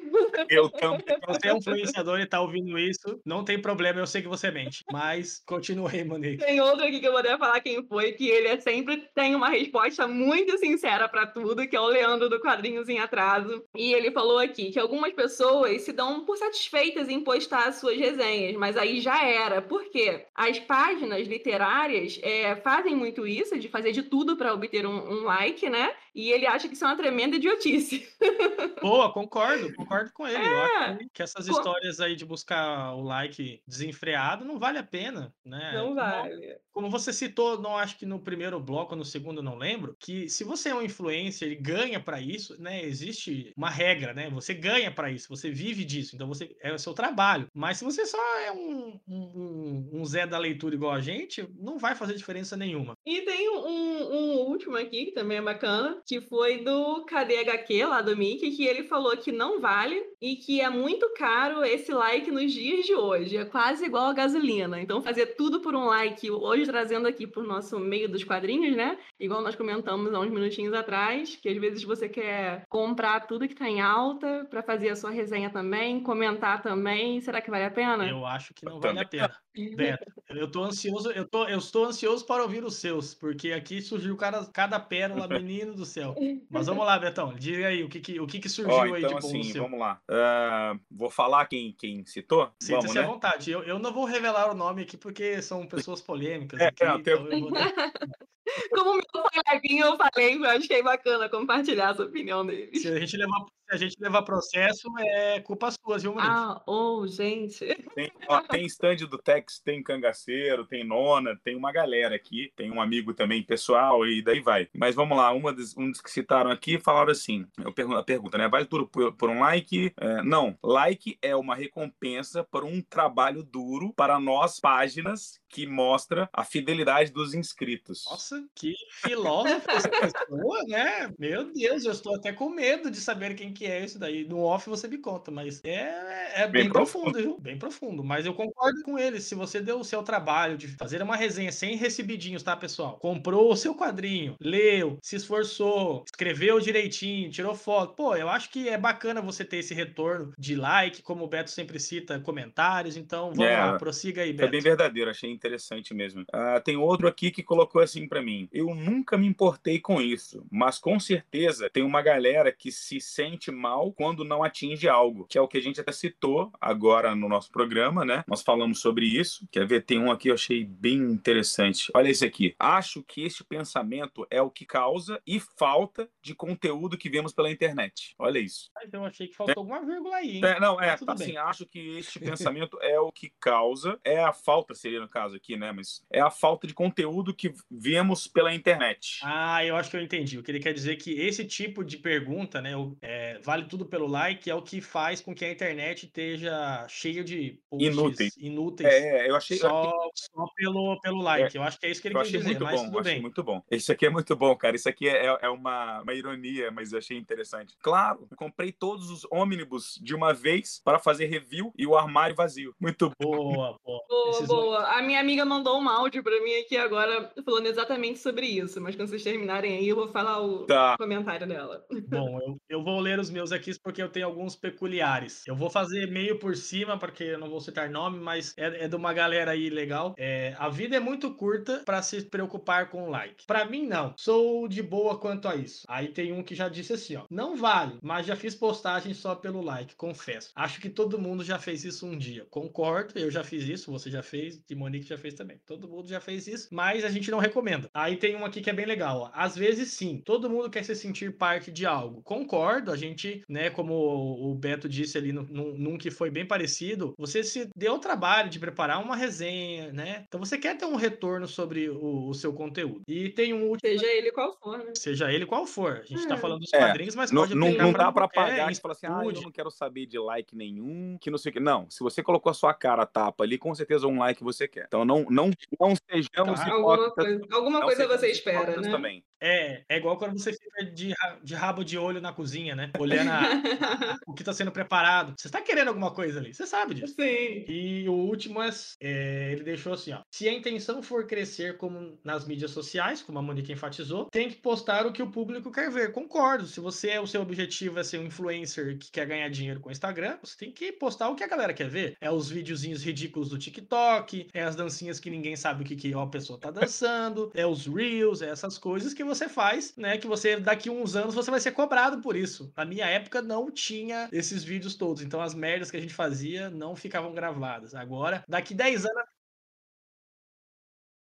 Eu também. Se você é um influenciador e tá ouvindo isso, não tem problema, eu sei que você mente. Mas continue aí, Monique. Tem outro aqui que eu vou até falar quem foi, que ele é sempre tem uma resposta muito sincera para tudo, que é o Leandro do Quadrinhos em Atraso. E ele falou aqui que algumas pessoas se dão por satisfeitas em postar as suas resenhas, mas aí já era. Por quê? As páginas literárias é, fazem muito isso, de fazer de tudo para obter um, um like, né? E ele acha que isso é uma tremenda idiotice. Boa, concordo, concordo com ele. Eu É. acho que essas histórias aí de buscar o like desenfreado não vale a pena, né? Não Como- vale. Como você citou, não acho que no primeiro bloco ou no segundo, não lembro, que se você é um influencer e ganha pra isso, né? Existe uma regra, né? Você ganha pra isso, você vive disso, então você é o seu trabalho. Mas se você só é um, um, um Zé da leitura igual a gente, não vai fazer diferença nenhuma. E tem um, um último aqui, que também é bacana, que foi do Cadê HQ, lá do Mickey, que ele falou que não vale e que é muito caro esse like nos dias de hoje. É quase igual a gasolina. Então, fazer tudo por um like, hoje trazendo aqui pro nosso meio dos quadrinhos, né? Igual nós comentamos há uns minutinhos atrás, que às vezes você quer comprar tudo que tá em alta para fazer a sua resenha também, comentar também. Será que vale a pena? Eu acho que não vale a pena. Beto, eu tô ansioso, eu tô, eu estou ansioso para ouvir os seus, porque aqui surgiu cada, cada pérola, menino do céu. Mas vamos lá, Betão, diga aí o que, que- o que, que surgiu aí então de bom no assim, seu. vamos lá. Ah, vou falar quem, quem citou? Sinta-se à né? vontade. Eu, eu não vou revelar o nome aqui porque são pessoas polêmicas. É, aqui, tem- então eu vou Como o meu foi levinho, eu falei, eu achei bacana compartilhar essa opinião deles. se, a gente levar, se a gente levar processo, é culpa sua, viu, Monique? Ah, oh, gente. Tem, ó, tem stand do Tex, tem cangaceiro, tem nona, tem uma galera aqui, tem um amigo também pessoal e daí vai. Mas vamos lá, uma dos, um dos que citaram aqui falaram assim: eu pergunto, a pergunta, né? Vale tudo por, por um like? É, não, like é uma recompensa por um trabalho duro para nós, páginas que mostra a fidelidade dos inscritos. Nossa, que filósofo essa pessoa, né? Meu Deus, eu estou até com medo de saber quem que é isso daí. No off você me conta, mas é, é bem, Bem profundo, profundo. viu? Bem profundo. Mas eu concordo com ele. Se você deu o seu trabalho de fazer uma resenha sem recebidinhos, tá, pessoal? Comprou o seu quadrinho, leu, se esforçou, escreveu direitinho, tirou foto. Pô, eu acho que é bacana você ter esse retorno de like, como o Beto sempre cita, comentários. Então, vamos É, lá, prossiga aí, É Beto. bem verdadeiro, achei interessante mesmo. Ah, tem outro aqui que colocou assim pra mim: eu nunca me importei com isso, mas com certeza tem uma galera que se sente mal quando não atinge algo, que é o que a gente até citou agora no nosso programa, né? Nós falamos sobre isso. Quer ver? Tem um aqui que eu achei bem interessante. Olha esse aqui. Acho que este pensamento é o que causa e falta de conteúdo que vemos pela internet. Olha isso. Mas eu achei que faltou alguma vírgula aí, hein? É, não, é, tudo assim, acho que este pensamento é o que causa, é a falta, seria no caso aqui, né? Mas é a falta de conteúdo que vemos pela internet. Ah, eu acho que eu entendi. O que ele quer dizer é que esse tipo de pergunta, né, é, vale tudo pelo like, é o que faz com que a internet esteja cheia de posts Inúteis. inúteis É, eu achei, só, só pelo, pelo like. Eu acho que é isso que ele eu quer achei dizer, muito mas bom, tudo achei bem. muito bom. Isso aqui é muito bom, cara. Isso aqui é, é uma, uma ironia, mas eu achei interessante. Claro, eu comprei todos os ônibus de uma vez para fazer review e o armário vazio. Muito bom. Boa, boa. Boa, Esses- boa. A minha amiga mandou um áudio pra mim aqui agora falando exatamente sobre isso, mas quando vocês terminarem aí, eu vou falar o Tá. comentário dela. Bom, eu, eu vou ler os meus aqui porque eu tenho alguns peculiares. Eu vou fazer meio por cima, porque eu não vou citar nome, mas é, é de uma galera aí legal. É, a vida é muito curta para se preocupar com like. Para mim, não. Sou de boa quanto a isso. Aí tem um que já disse assim, ó. Não vale, mas já fiz postagem só pelo like, confesso. Acho que todo mundo já fez isso um dia. Concordo, eu já fiz isso, você já fez, e Monique já fez também. Todo mundo já fez isso, mas a gente não recomenda. Aí tem um aqui que é bem legal, ó. Às vezes sim, todo mundo quer se sentir parte de algo. Concordo, a gente, né, como o Beto disse ali num, num que foi bem parecido, você se deu o trabalho de preparar uma resenha, né? Então você quer ter um retorno sobre o, o seu conteúdo. E tem um último. Seja ele qual for, né? Seja ele qual for. A gente É. tá falando dos É, quadrinhos, mas Não, pode não, não dá pra qualquer pagar e falar assim, ah, eu não quero saber de like nenhum, que não sei o que. Não, se você colocou a sua cara tapa ali, com certeza um like você quer. Então não, não, não sejamos Tá. Alguma coisa, alguma não coisa você espera, né? Também. É, é igual quando você fica de, de rabo de olho na cozinha, né? Olhando a- o que tá sendo preparado. Você tá querendo alguma coisa ali, você sabe disso. Sim. E o último é, é, ele deixou assim, ó. Se a intenção for crescer como nas mídias sociais, como a Monique enfatizou, tem que postar o que o público quer ver. Concordo. Se você o seu objetivo é ser um influencer que quer ganhar dinheiro com o Instagram, você tem que postar o que a galera quer ver. É os videozinhos ridículos do TikTok, é as dancinhas que ninguém sabe o que, que a pessoa tá dançando, é os reels, é essas coisas que você faz, né? Que você daqui uns anos você vai ser cobrado por isso. Na minha época não tinha esses vídeos todos, então as merdas que a gente fazia não ficavam gravadas. Agora, daqui 10 anos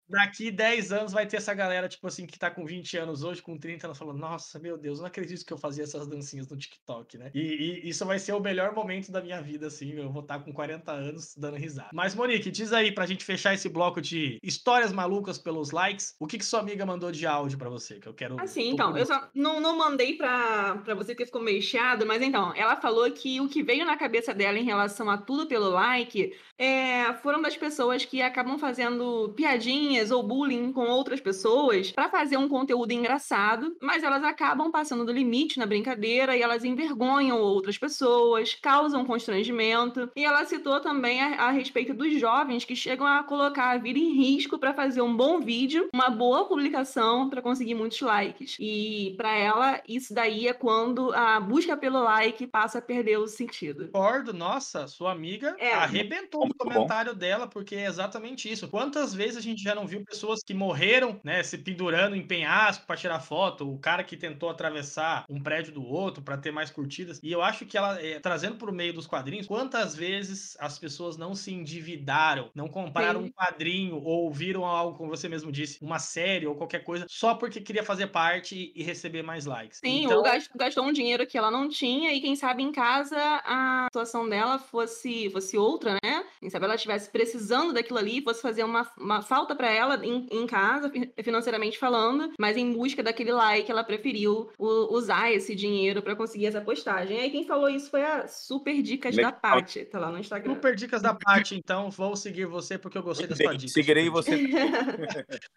Daqui 10 anos vai ter essa galera, tipo assim, que tá com 20 anos hoje, com 30 anos, falando, nossa, meu Deus, não acredito que eu fazia essas dancinhas no TikTok, né? E, e isso vai ser o melhor momento da minha vida, assim, eu vou estar com 40 anos dando risada. Mas, Monique, diz aí, pra gente fechar esse bloco de histórias malucas pelos likes, o que que sua amiga mandou de áudio pra você, que eu quero... Assim, então, eu só não, não mandei pra, pra você que ficou meio chiado, mas então, ela falou que o que veio na cabeça dela em relação a tudo pelo like é, foram das pessoas que acabam fazendo piadinhas ou bullying com outras pessoas pra fazer um conteúdo engraçado, mas elas acabam passando do limite na brincadeira e elas envergonham outras pessoas, causam constrangimento. E ela citou também a, a respeito dos jovens que chegam a colocar a vida em risco pra fazer um bom vídeo, uma boa publicação pra conseguir muitos likes. E pra ela, isso daí é quando a busca pelo like passa a perder o sentido. Concordo, nossa, sua amiga É. arrebentou no Muito bom. comentário dela, porque é exatamente isso. Quantas vezes a gente já não viu pessoas que morreram, né, se pendurando em penhasco para tirar foto, o cara que tentou atravessar um prédio do outro para ter mais curtidas. E eu acho que ela, é, trazendo por meio dos quadrinhos, quantas vezes as pessoas não se endividaram, não compraram Sim. um quadrinho ou viram algo, como você mesmo disse, uma série ou qualquer coisa, só porque queria fazer parte e receber mais likes. Sim, então, ou gas- gastou um dinheiro que ela não tinha e quem sabe em casa a situação dela fosse, fosse outra, né? Quem sabe ela estivesse precisando daquilo ali, fosse fazer uma, uma falta pra ela em, em casa, fi- financeiramente falando, mas em busca daquele like ela preferiu u- usar esse dinheiro pra conseguir essa postagem. Aí quem falou isso foi a Super Dicas da Legal. Paty, tá lá no Instagram. Super dicas da parte, então vou seguir você porque eu gostei da sua dica. Seguirei você.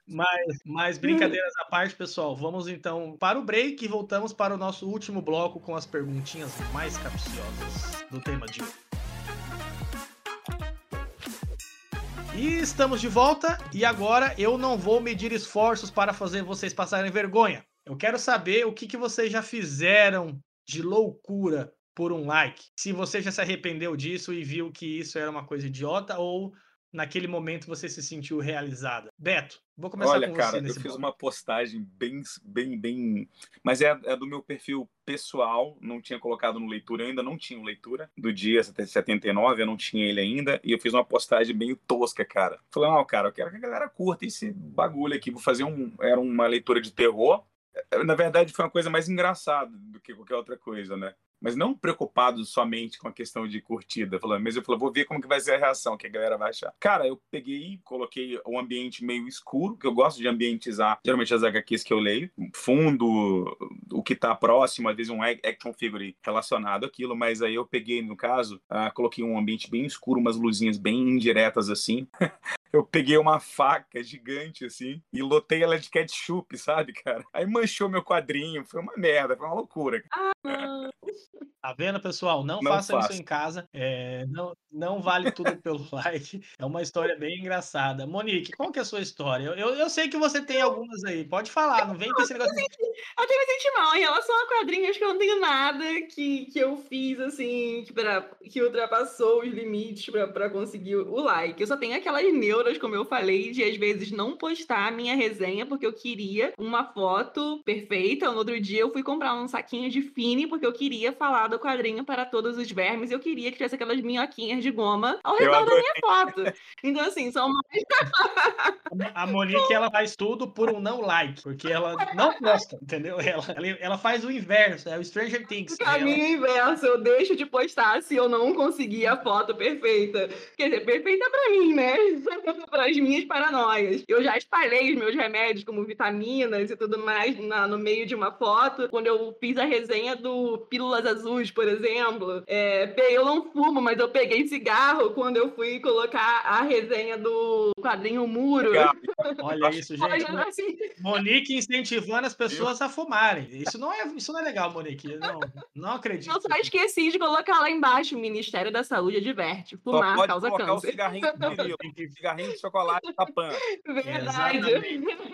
Mas, mas brincadeiras à parte, pessoal, vamos então para o break e voltamos para o nosso último bloco com as perguntinhas mais capciosas do tema de hoje. E estamos de volta e agora eu não vou medir esforços para fazer vocês passarem vergonha. Eu quero saber o que, que vocês já fizeram de loucura por um like. Se você já se arrependeu disso e viu que isso era uma coisa idiota ou naquele momento você se sentiu realizada. Beto, vou começar Olha, com cara, você eu nesse fiz uma postagem bem, bem, bem. Mas é, é do meu perfil pessoal, não tinha colocado no leitura, eu ainda não tinha o leitura do dia 79, eu não tinha ele ainda, e eu fiz uma postagem meio tosca, cara. Falei, não, cara, eu quero que a galera curta esse bagulho aqui, vou fazer um. Era uma leitura de terror. Na verdade, foi uma coisa mais engraçada do que qualquer outra coisa, né? Mas não preocupado somente com a questão de curtida, falando, mas eu falei, vou ver como que vai ser a reação, que a galera vai achar. Cara, eu peguei, coloquei um ambiente meio escuro, que eu gosto de ambientizar, geralmente as HQs que eu leio, fundo, o que tá próximo, às vezes um action figure relacionado àquilo, mas aí eu peguei, no caso, ah, coloquei um ambiente bem escuro, umas luzinhas bem indiretas assim. eu peguei uma faca gigante, assim, e lotei ela de ketchup, sabe, cara? Aí manchou meu quadrinho, foi uma merda, foi uma loucura. Ah, Tá vendo, pessoal? Não, Não faça faça. isso em casa. É, não, não vale tudo pelo like. É uma história bem engraçada. Monique, qual que é a sua história? Eu, eu, eu sei que você tem algumas aí. Pode falar, não vem com esse negócio. Eu até me senti mal em relação a quadrinhos que eu não tenho nada que, que eu fiz, assim, que, pra, que ultrapassou os limites pra conseguir o like. Eu só tenho aquelas neuras, como eu falei, de às vezes não postar a minha resenha porque eu queria uma foto perfeita. No outro dia eu fui comprar um saquinho de Fini porque eu queria queria falar do quadrinho para todos os vermes. Eu queria que tivesse aquelas minhoquinhas de goma ao redor da minha foto. Então, assim, são mais. a Monique, ela faz tudo por um não like, porque ela não gosta, entendeu? Ela, ela, faz o inverso, é o Stranger Things. O caminho ela... inverso, eu deixo de postar se eu não conseguir a foto perfeita. Quer dizer, perfeita pra mim, né? para as minhas paranoias. Eu já espalhei os meus remédios, como vitaminas e tudo mais, na, no meio de uma foto. Quando eu fiz a resenha do Pílulas Azuis, por exemplo, é, eu não fumo, mas eu peguei cigarro quando eu fui colocar a resenha do quadrinho Muro. Olha isso, gente. Assim... Monique incentivando as pessoas a fumarem. Isso não é, isso não é legal, Monique. Não, não acredito. Eu só esqueci de colocar lá embaixo: o Ministério da Saúde adverte. Fumar causa câncer. O cigarrinho, cigarrinho de chocolate tapando. Verdade.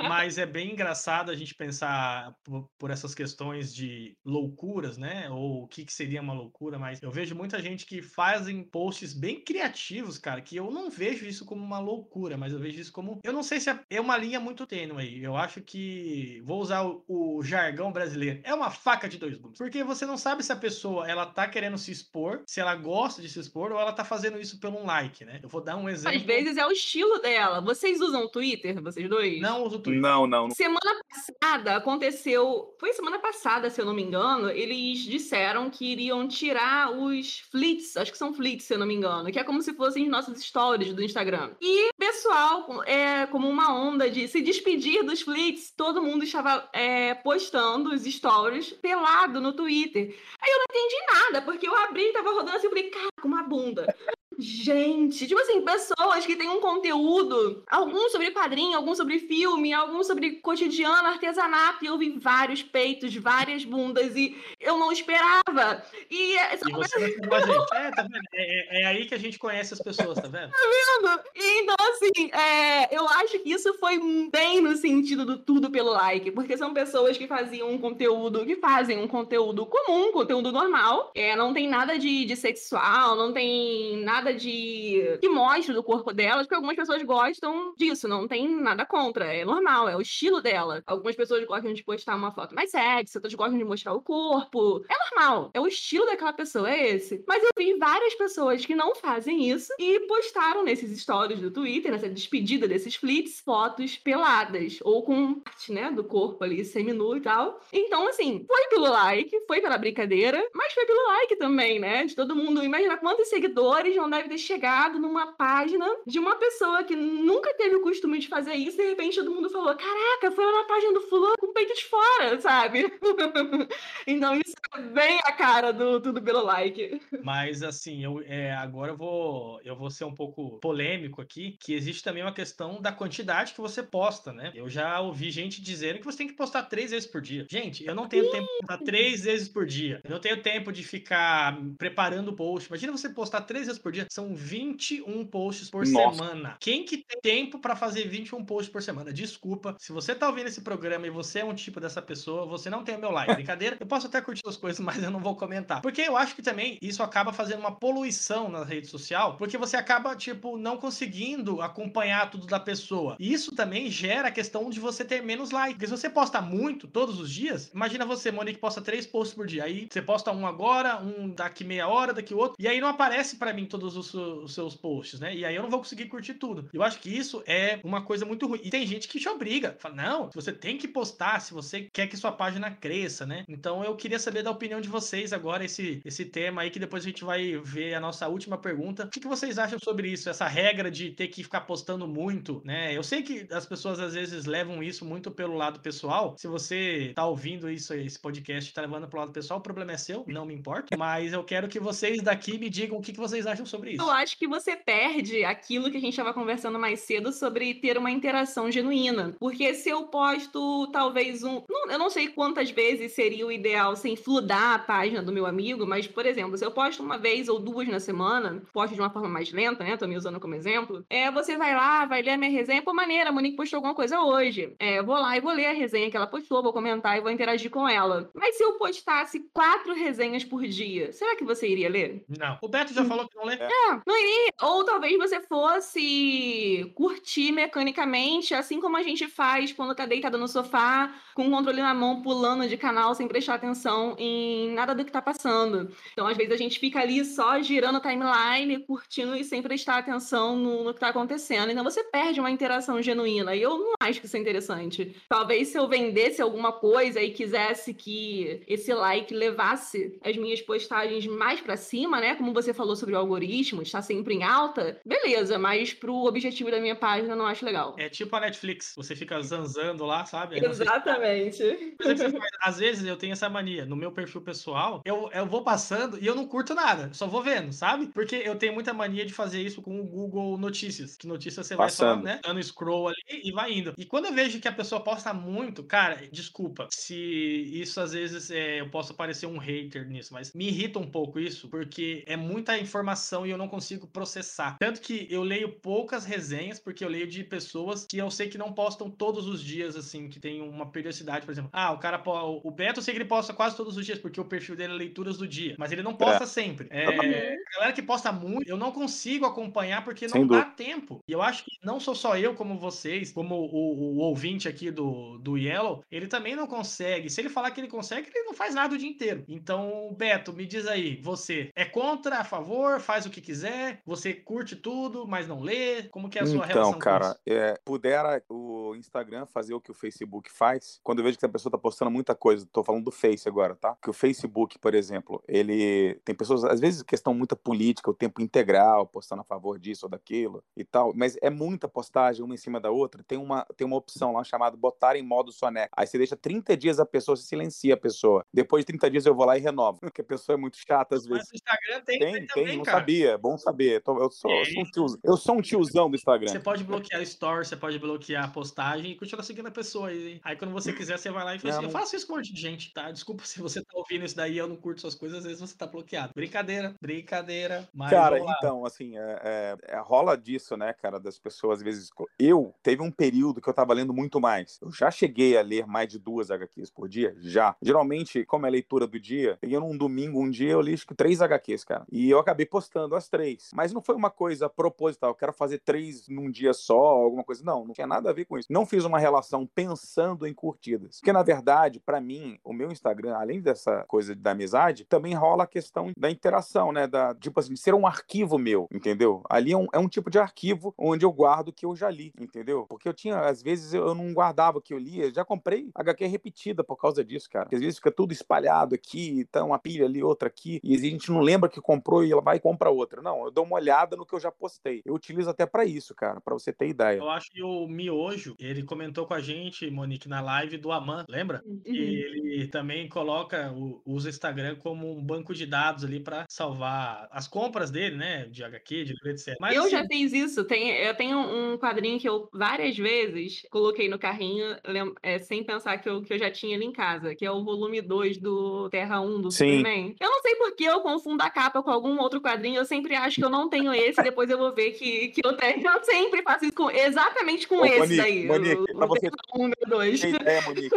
Mas é bem engraçado a gente pensar por, por, essas questões de loucuras, né? Ou o que, que seria uma loucura, mas eu vejo muita gente que fazem posts bem criativos, cara, que eu não vejo isso como uma loucura, mas eu vejo isso como. Eu não sei se é, é uma linha muito tênue aí. Eu acho que. Vou usar o, o jargão brasileiro. É uma faca de dois gumes. Porque você não sabe se a pessoa ela tá querendo se expor, se ela gosta de se expor, ou ela tá fazendo isso pelo um like, né? Eu vou dar um exemplo. Às vezes é o estilo dela. Vocês usam o Twitter, vocês dois? Não uso o Twitter. Não, não. Semana passada aconteceu. Foi semana passada, se eu não me engano. Eles disseram que iriam tirar os fleets. Acho que são fleets, se eu não me engano. Que é como se fossem nossas stories do Instagram. E pessoal, é como uma onda de se despedir dos fleets, todo mundo estava é, postando os stories pelado no Twitter. Aí eu não entendi nada, porque eu abri tava rodando assim, eu falei, cara, com uma bunda. Gente, tipo assim, pessoas que têm um conteúdo, alguns sobre quadrinho, alguns sobre filme, alguns sobre cotidiano, artesanato, e eu vi vários peitos, várias bundas, e eu não esperava. E, e você não é, tá vendo? É, é, é, aí que a gente conhece as pessoas, tá vendo? Tá vendo? Então, assim, é, eu acho que isso foi bem no sentido do tudo pelo like, porque são pessoas que faziam um conteúdo, que fazem um conteúdo comum, conteúdo normal, é, não tem nada de, de sexual, não tem nada de que mostre do corpo delas, porque algumas pessoas gostam disso, não tem nada contra, é normal, é o estilo dela. Algumas pessoas gostam de postar uma foto mais sexy, outras gostam de mostrar o corpo. É normal, é o estilo daquela pessoa, é esse. Mas eu vi várias pessoas que não fazem isso e postaram nesses stories do Twitter, nessa despedida desses flits, fotos peladas ou com parte, né, do corpo ali seminu e tal. Então, assim, foi pelo like, foi pela brincadeira, mas foi pelo like também, né? De todo mundo imaginar quantos seguidores não deve ter chegado numa página de uma pessoa que nunca teve o costume de fazer isso, e de repente todo mundo falou: Caraca, foi na página do fulano com o peito de fora, sabe? então isso é bem a cara do tudo pelo like. Mas assim, eu é, agora eu vou, eu vou ser um pouco polêmico aqui, que existe também uma questão da quantidade que você posta, né? Eu já ouvi gente dizendo que você tem que postar três vezes por dia. Gente, eu não tenho Sim. tempo de postar três vezes por dia. Eu não tenho tempo de ficar preparando o post. Imagina você postar três vezes por dia são 21 posts por Nossa. semana. Quem que tem tempo para fazer 21 posts por semana? Desculpa, se você tá ouvindo esse programa e você é um tipo dessa pessoa, você não tem o meu like. Brincadeira? Eu posso até curtir as coisas, mas eu não vou comentar. Porque eu acho que também isso acaba fazendo uma poluição na rede social, porque você acaba, tipo, não conseguindo acompanhar tudo da pessoa. E isso também gera a questão de você ter menos like. Porque se você posta muito todos os dias, imagina você, Monique, posta três posts por dia. Aí você posta um agora, um daqui meia hora, daqui outro, e aí não aparece para mim todos os, os, seus posts, né? E aí eu não vou conseguir curtir tudo. Eu acho que isso é uma coisa muito ruim. E tem gente que te obriga. Fala, não, você tem que postar se você quer que sua página cresça, né? Então eu queria saber da opinião de vocês agora, esse, esse tema aí, que depois a gente vai ver a nossa última pergunta. O que, que vocês acham sobre isso? Essa regra de ter que ficar postando muito, né? Eu sei que as pessoas às vezes levam isso muito pelo lado pessoal. Se você tá ouvindo isso, esse podcast, tá levando pro lado pessoal, o problema é seu, não me importa. Mas eu quero que vocês daqui me digam o que, que vocês acham sobre isso eu acho que você perde aquilo que a gente estava conversando mais cedo sobre ter uma interação genuína. Porque se eu posto talvez um. Não, eu não sei quantas vezes seria o ideal sem fludar a página do meu amigo, mas, por exemplo, se eu posto uma vez ou duas na semana, posto de uma forma mais lenta, né? Tô me usando como exemplo. É, você vai lá, vai ler a minha resenha. Pô, maneira, a Monique postou alguma coisa hoje. É, vou lá e vou ler a resenha que ela postou, vou comentar e vou interagir com ela. Mas se eu postasse quatro resenhas por dia, será que você iria ler? Não. O Beto já hum. falou que não lê. É, não iria. Ou talvez você fosse curtir mecanicamente, assim como a gente faz quando tá deitada no sofá com o controle na mão, pulando de canal sem prestar atenção em nada do que tá passando. Então, às vezes, a gente fica ali só girando a timeline, curtindo e sem prestar atenção no, no que tá acontecendo. Então, você perde uma interação genuína. E eu não acho que isso é interessante. Talvez se eu vendesse alguma coisa e quisesse que esse like levasse as minhas postagens mais para cima, né? Como você falou sobre o algoritmo, está sempre em alta, beleza, mas pro objetivo da minha página eu não acho legal. É tipo a Netflix, você fica zanzando lá, sabe? Exatamente. Às vezes eu tenho essa mania. No meu perfil pessoal, eu, eu vou passando e eu não curto nada, só vou vendo, sabe? Porque eu tenho muita mania de fazer isso com o Google Notícias. Que notícias você Passando. vai só, né? Dando scroll ali e vai indo. E quando eu vejo que a pessoa posta muito, cara, desculpa se isso às vezes é, eu posso parecer um hater nisso, mas me irrita um pouco isso, porque é muita informação e eu não consigo processar. Tanto que eu leio poucas resenhas, porque eu leio de pessoas que eu sei que não postam todos os dias, assim, que tem uma periodicidade, por exemplo. Ah, o cara, o Beto eu sei que ele posta quase todos os dias, porque o perfil dele é leituras do dia, mas ele não posta sempre. É, a galera que posta muito, eu não consigo acompanhar porque Sem não dá dúvida. tempo. E eu acho que não sou só eu, como vocês, como o, o ouvinte aqui do, do Yellow, ele também não consegue. Se ele falar que ele consegue, ele não faz nada o dia inteiro. Então, Beto, me diz aí, você é contra, a favor, faz o que quiser, você curte tudo, mas não lê? Como que é a sua relação Então, com cara, é, pudera o Instagram fazer o que o Facebook faz, quando eu vejo que a pessoa tá postando muita coisa, tô falando do Face agora, tá? Que o Facebook, por exemplo, ele tem pessoas, às vezes, questão muita política, o tempo integral, postando a favor disso ou daquilo e tal, mas é muita postagem uma em cima da outra. Tem uma, tem uma opção lá chamada botar em modo soneca. Aí você deixa 30 dias a pessoa, você silencia a pessoa. Depois de 30 dias eu vou lá e renovo, porque a pessoa é muito chata às Mas vezes. no Instagram tem, Tem, tem também, não cara. sabia, bom saber. Eu sou, eu sou um tiozão, eu sou um tiozão do Instagram. Você pode bloquear story, você pode bloquear a postagem e continuar seguindo a pessoa aí. Aí quando você quiser, você vai lá e fala Não, assim, eu faço isso com um monte de gente, tá? Desculpa se você tá ouvindo isso daí, eu não curto suas coisas, às vezes você tá bloqueado. Brincadeira, brincadeira. Mas Cara, então, assim, é, é- é- rola disso, né, cara, das pessoas, às vezes. Eu, teve um período que eu tava lendo muito mais. Eu já cheguei a ler mais de duas HQs por dia, já. Geralmente, como é leitura do dia, eu num domingo, um dia, eu li acho que três HQs, cara. E eu acabei postando as três. Mas não foi uma coisa proposital, eu quero fazer três num dia só, alguma coisa. Não, não tinha nada a ver com isso. Não fiz uma relação pensando em curtidas. Porque, na verdade, pra mim, o meu Instagram, além dessa coisa da amizade, também rola a questão da interação, né? Da, tipo assim, ser um arquivo meu, entendeu? Ali é um, é um tipo de arquivo onde eu guardo o que eu já li, entendeu? Porque eu tinha, às vezes, eu não guardava o que eu lia. Já comprei HQ repetida por causa disso, cara. Porque às vezes fica tudo espalhado aqui, tá uma pilha ali, outra aqui, e a gente não lembra que comprou e ela vai e compra outra. Não, eu dou uma olhada no que eu já postei. Eu utilizo até pra isso, cara, pra você ter ideia. Eu acho que o Miojo, ele comentou com a gente, Monique, na live do Aman, lembra? Uhum. E ele também coloca, o, usa o Instagram como um banco de dados ali pra salvar as compras dele, né? De HQ, de livro, etc. Mas, eu assim, já fiz isso. Tem, eu tenho um quadrinho que eu várias vezes coloquei no carrinho, lem- é, sem pensar que eu, que eu já tinha ele em casa, que é o volume 2 do Terra 1 do Sim. Superman. Eu não sei por que eu confundo a capa com algum outro quadrinho. Eu sempre acho que eu não tenho esse, depois eu vou ver que, que eu tenho. Eu sempre faço isso com, exatamente com Ô, esse Monique, daí. Monique, pra você Terra 1 e 2. Tem ideia, Monique.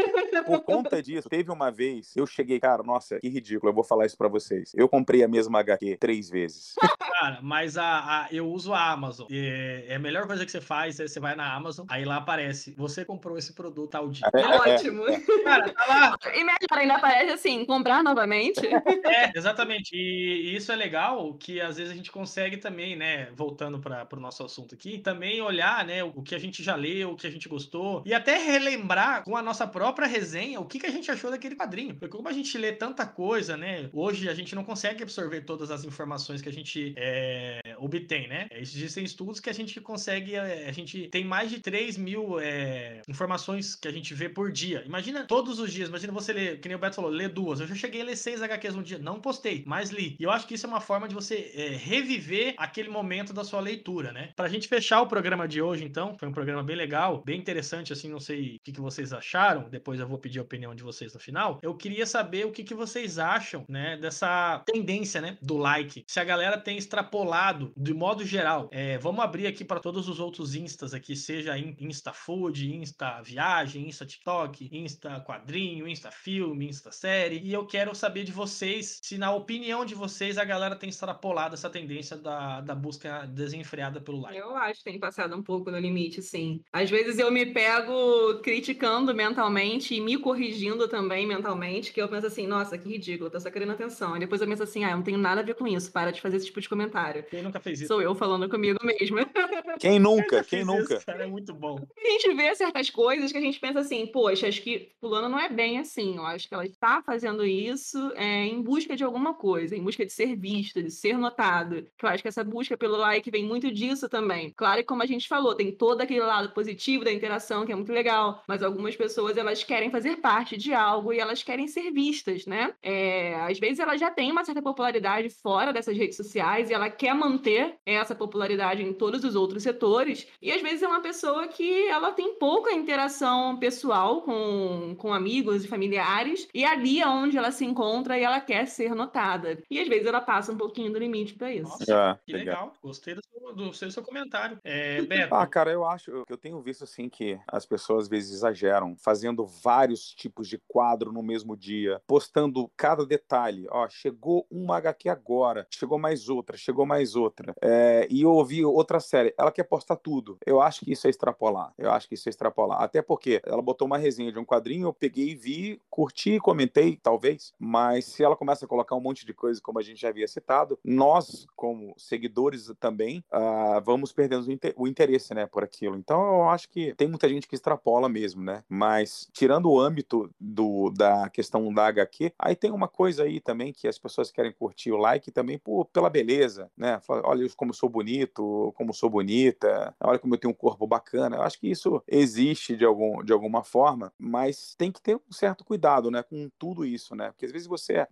Por conta disso, teve uma vez, eu cheguei, cara, nossa, que ridículo, eu vou falar isso pra vocês. Eu comprei a mesma HQ três vezes. Cara, mas a, a- eu uso a Amazon. E é a melhor coisa que você faz é você vai na Amazon, aí lá aparece, você comprou esse produto tal dia. É, é, Ótimo. Cara, tá lá. E melhor ainda aparece assim, comprar novamente. É, exatamente. E isso é legal que às vezes a gente consegue também, né, voltando para o nosso assunto aqui, também olhar, né, o que a gente já leu, o que a gente gostou e até relembrar com a nossa própria resenha o que, que a gente achou daquele quadrinho. Porque como a gente lê tanta coisa, né, hoje a gente não consegue absorver todas as informações que a gente é, obtém, né? Existem estudos que a gente consegue, é, a gente tem mais de 3 mil é, informações que a gente vê por dia. Imagina todos os dias, imagina você ler, que nem o Beto falou, ler duas. Eu já cheguei a ler seis HQs no dia, não postei, mas li. E eu acho que isso é uma forma de você reviver aquele momento da sua leitura, né? Pra gente fechar o programa de hoje, então, foi um programa bem legal, bem interessante, assim, não sei o que, que vocês acharam, depois eu vou pedir a opinião de vocês no final. Eu queria saber o que, que vocês acham, né, dessa tendência, né, do like. Se a galera tem extrapolado, de modo geral. É, vamos abrir aqui para todos os outros instas aqui, seja in- Insta Food, Insta Viagem, Insta TikTok, Insta Quadrinho, Insta Filme, Insta Série. E eu quero saber de vocês se na opinião de vocês a galera tem extrapolado essa tendência da, da busca desenfreada pelo like. Eu acho que tem passado um pouco no limite, sim. Às vezes eu me pego criticando mentalmente e me corrigindo também mentalmente, que eu penso assim, nossa, que ridículo, tô só querendo atenção. E depois eu penso assim, ah, eu não tenho nada a ver com isso, para de fazer esse tipo de comentário. Quem nunca fez isso? Sou eu falando comigo mesma. Quem nunca? Quem nunca? Isso, cara, é muito bom. A gente vê certas coisas que a gente pensa assim, poxa, acho que fulano não é bem assim. Eu acho que ela está fazendo isso é, em busca de alguma coisa, em busca de ser vista, de ser notado. Que eu acho que essa busca pelo like vem muito disso também. Claro que como a gente falou, tem todo aquele lado positivo da interação, que é muito legal. Mas algumas pessoas, elas querem fazer parte de algo e elas querem ser vistas, né? É, às vezes ela já tem uma certa popularidade fora dessas redes sociais e ela quer manter essa popularidade em todos os outros setores. E às vezes é uma pessoa que ela tem pouca interação pessoal com, com amigos e familiares, e ali é onde ela se encontra e ela quer ser notada. E às vezes ela passa um pouquinho do limite para isso. Nossa, Ah, que legal. legal. Gostei do seu, do seu, comentário. É, Beto, Ah, cara, eu acho, eu tenho visto assim que as pessoas às vezes exageram, fazendo vários tipos de quadro no mesmo dia, postando cada detalhe. Ó, chegou uma HQ agora, chegou mais outra, chegou mais outra. É, e eu ouvi outra série, ela quer postar tudo. Eu acho que isso é extrapolar. Eu acho que isso é extrapolar. Até porque ela botou uma resenha de um quadrinho, eu peguei, vi, curti, comentei, talvez. Mas se ela começa a colocar um monte de coisa, como a gente já havia citado, nós, como seguidores também, ah, vamos perdendo o interesse, né, por aquilo. Então eu acho que tem muita gente que extrapola mesmo, né? Mas tirando o âmbito do, da questão da HQ, aí tem uma coisa aí também que as pessoas querem curtir o like também por, pela beleza, né? Olha como sou bonito, como sou bonita, olha como eu tenho um corpo bacana. Eu acho que isso existe de, algum, de alguma forma, mas tem que ter um certo cuidado, né, com tudo isso, né? Porque às vezes você é,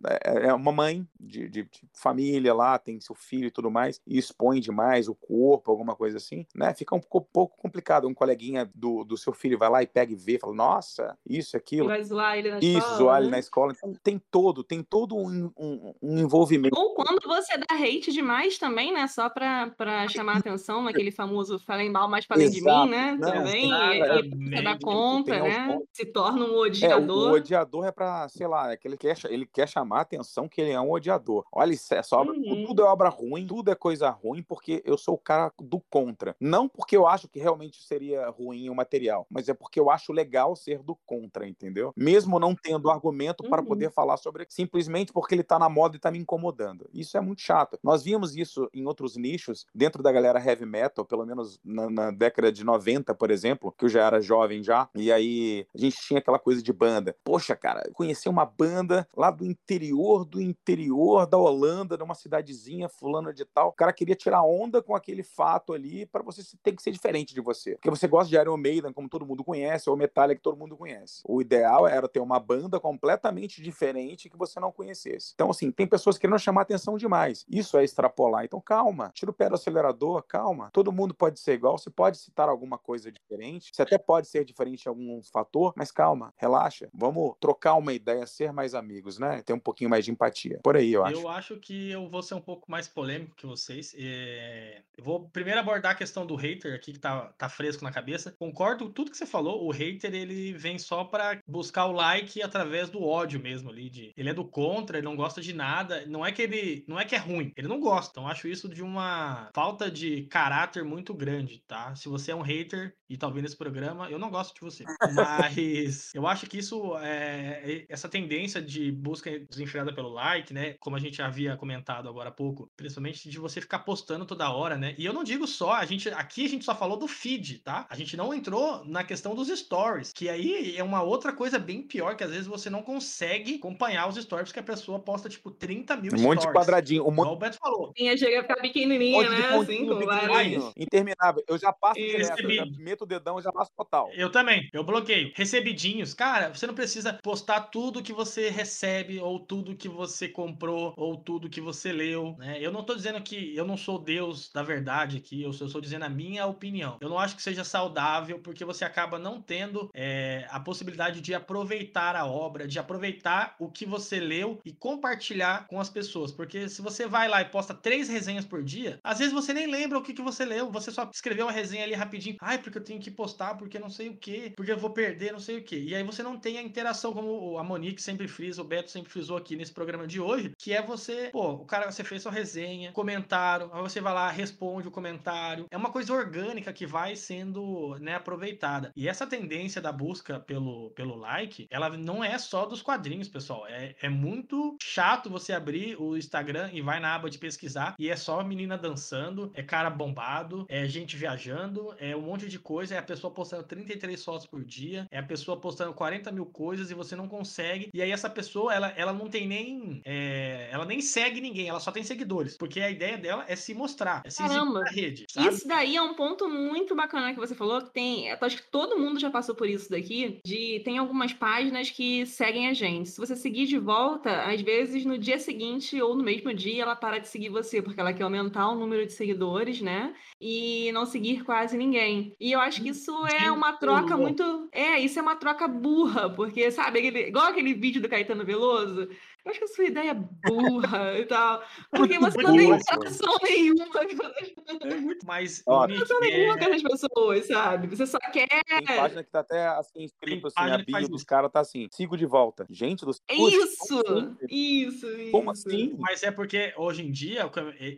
é uma mãe de, de- de família lá, tem seu filho e tudo mais, e expõe demais o corpo, alguma coisa assim, né? Fica um pouco, pouco complicado. Um coleguinha do, do seu filho vai lá e pega e vê, fala, nossa, isso, E aquilo. vai zoar ele na Isso, escola, zoar ele né? na escola. Então, tem todo, tem todo um, um- um envolvimento. Ou quando você dá hate demais também, né? Só pra, pra chamar atenção naquele famoso falem mal, mas falem de mim, né? Não, também. nada, E, e você dá conta, né? Se torna um É, o, o odiador. odiador é pra, sei lá, é que ele quer, ele quer chamar a atenção que ele é um odiador. Olha, isso é só obra, Uhum. tudo é obra ruim, tudo é coisa ruim, porque eu sou o cara do contra. Não porque eu acho que realmente seria ruim o material, mas é porque eu acho legal ser do contra, entendeu? Mesmo não tendo argumento para Uhum. poder falar sobre simplesmente porque ele tá na moda e tá me incomodando. Isso é muito chato. Nós vimos isso em outros nichos, dentro da galera heavy metal, pelo menos na, na década de 90, por exemplo, que eu já era jovem já, e aí a gente tinha aquela coisa de banda. Poxa, cara, eu conheci uma banda lá do interior do interior da Holanda, numa cidadezinha fulana de tal. O cara queria tirar onda com aquele fato ali para você ter que ser diferente de você. Porque você gosta de Iron Maiden, como todo mundo conhece, ou Metallica, que todo mundo conhece. O ideal era ter uma banda completamente diferente que você não conhecesse. Então, assim, tem pessoas querendo chamar atenção demais. Isso é extrapolar. Então, calma. Tira o pé do acelerador, calma. Todo mundo pode ser igual. Você pode citar alguma coisa diferente. Você até pode ser diferente em algum fator, mas calma, relaxa. Vamos trocar uma ideia, ser mais amigos, né? Ter um pouquinho mais de empatia. Por aí, eu acho. Eu acho que eu vou ser um pouco mais polêmico que vocês. É, Eu vou primeiro abordar a questão do hater aqui, que tá, tá fresco na cabeça. Concordo com tudo que você falou. O hater, ele vem só pra buscar o like através do ódio mesmo ali. De... Ele é do contra, ele não gosta de nada. Não é que ele. Não é que é ruim, ele não gosta. Então, acho isso de uma falta de caráter muito grande, tá? Se você é um hater e tá ouvindo esse programa, eu não gosto de você. Mas eu acho que isso é. Essa tendência de busca desenfreada pelo like, né? Como a gente havia comentado agora há pouco, principalmente de você ficar postando toda hora, né? E eu não digo só, a gente aqui a gente só falou do feed, tá? A gente não entrou na questão dos stories, que aí é uma outra coisa bem pior, que às vezes você não consegue acompanhar os stories, porque a pessoa posta tipo 30 mil Um monte de stories. quadradinho, um monte o Beto falou. Tinha chega a ficar um pequenininha, de né? Assim, com vários. interminável. Eu já passo E direto, eu já recebi. meto o dedão, eu já passo total. Eu também, eu bloqueio. Recebidinhos. Cara, você não precisa postar tudo que você recebe, ou tudo que você comprou, ou tudo que você leu, né? Eu não tô dizendo que eu não sou Deus da verdade aqui, eu só estou dizendo a minha opinião. Eu não acho que seja saudável, porque você acaba não tendo é, a possibilidade de aproveitar a obra, de aproveitar o que você leu e compartilhar com as pessoas. Porque se você vai lá e posta três resenhas por dia, às vezes você nem lembra o que, que você leu, você só escreveu uma resenha ali rapidinho. Ai, porque eu tenho que postar, porque não sei o que, porque eu vou perder, não sei o que. E aí você não tem a interação, como a Monique sempre frisa, o Beto sempre frisou aqui nesse programa de hoje, que é você, pô, o cara, você fez sua resenha, comentário, aí você vai lá, responde o comentário. É uma coisa orgânica que vai sendo, né, aproveitada. E essa tendência da busca pelo, pelo like, ela não é só dos quadrinhos, pessoal. É, é muito chato você abrir o Instagram e vai na aba de pesquisar e é só menina dançando, é cara bombado, é gente viajando, é um monte de coisa, é a pessoa postando 33 fotos por dia, é a pessoa postando 40 mil coisas e você não consegue. E aí essa pessoa, ela, ela não tem nem. É, ela nem segue ninguém, ela só tem seguidores. Porque a ideia dela é se mostrar, é se Caramba, na rede. Sabe? Isso daí é um ponto muito bacana que você falou, que tem. Acho que todo mundo já passou por isso daqui. De tem algumas páginas que seguem a gente. Se você seguir de volta, às vezes no dia seguinte ou no mesmo dia ela para de seguir você, porque ela quer aumentar o número de seguidores, né? E não seguir quase ninguém. E eu acho que isso é uma troca muito. É, isso é uma troca burra, porque, sabe, aquele... igual aquele vídeo do Caetano Veloso, eu acho que a sua ideia é burra e tal. Porque você não tem interação nenhuma. É muito mais. Interação nenhuma com as pessoas, sabe? Você só quer. Tem página que tá até assim, escrito assim, a bio dos caras tá assim, sigo de volta. Gente do céu. Isso! Isso, isso. Como assim? Mas é porque hoje em dia,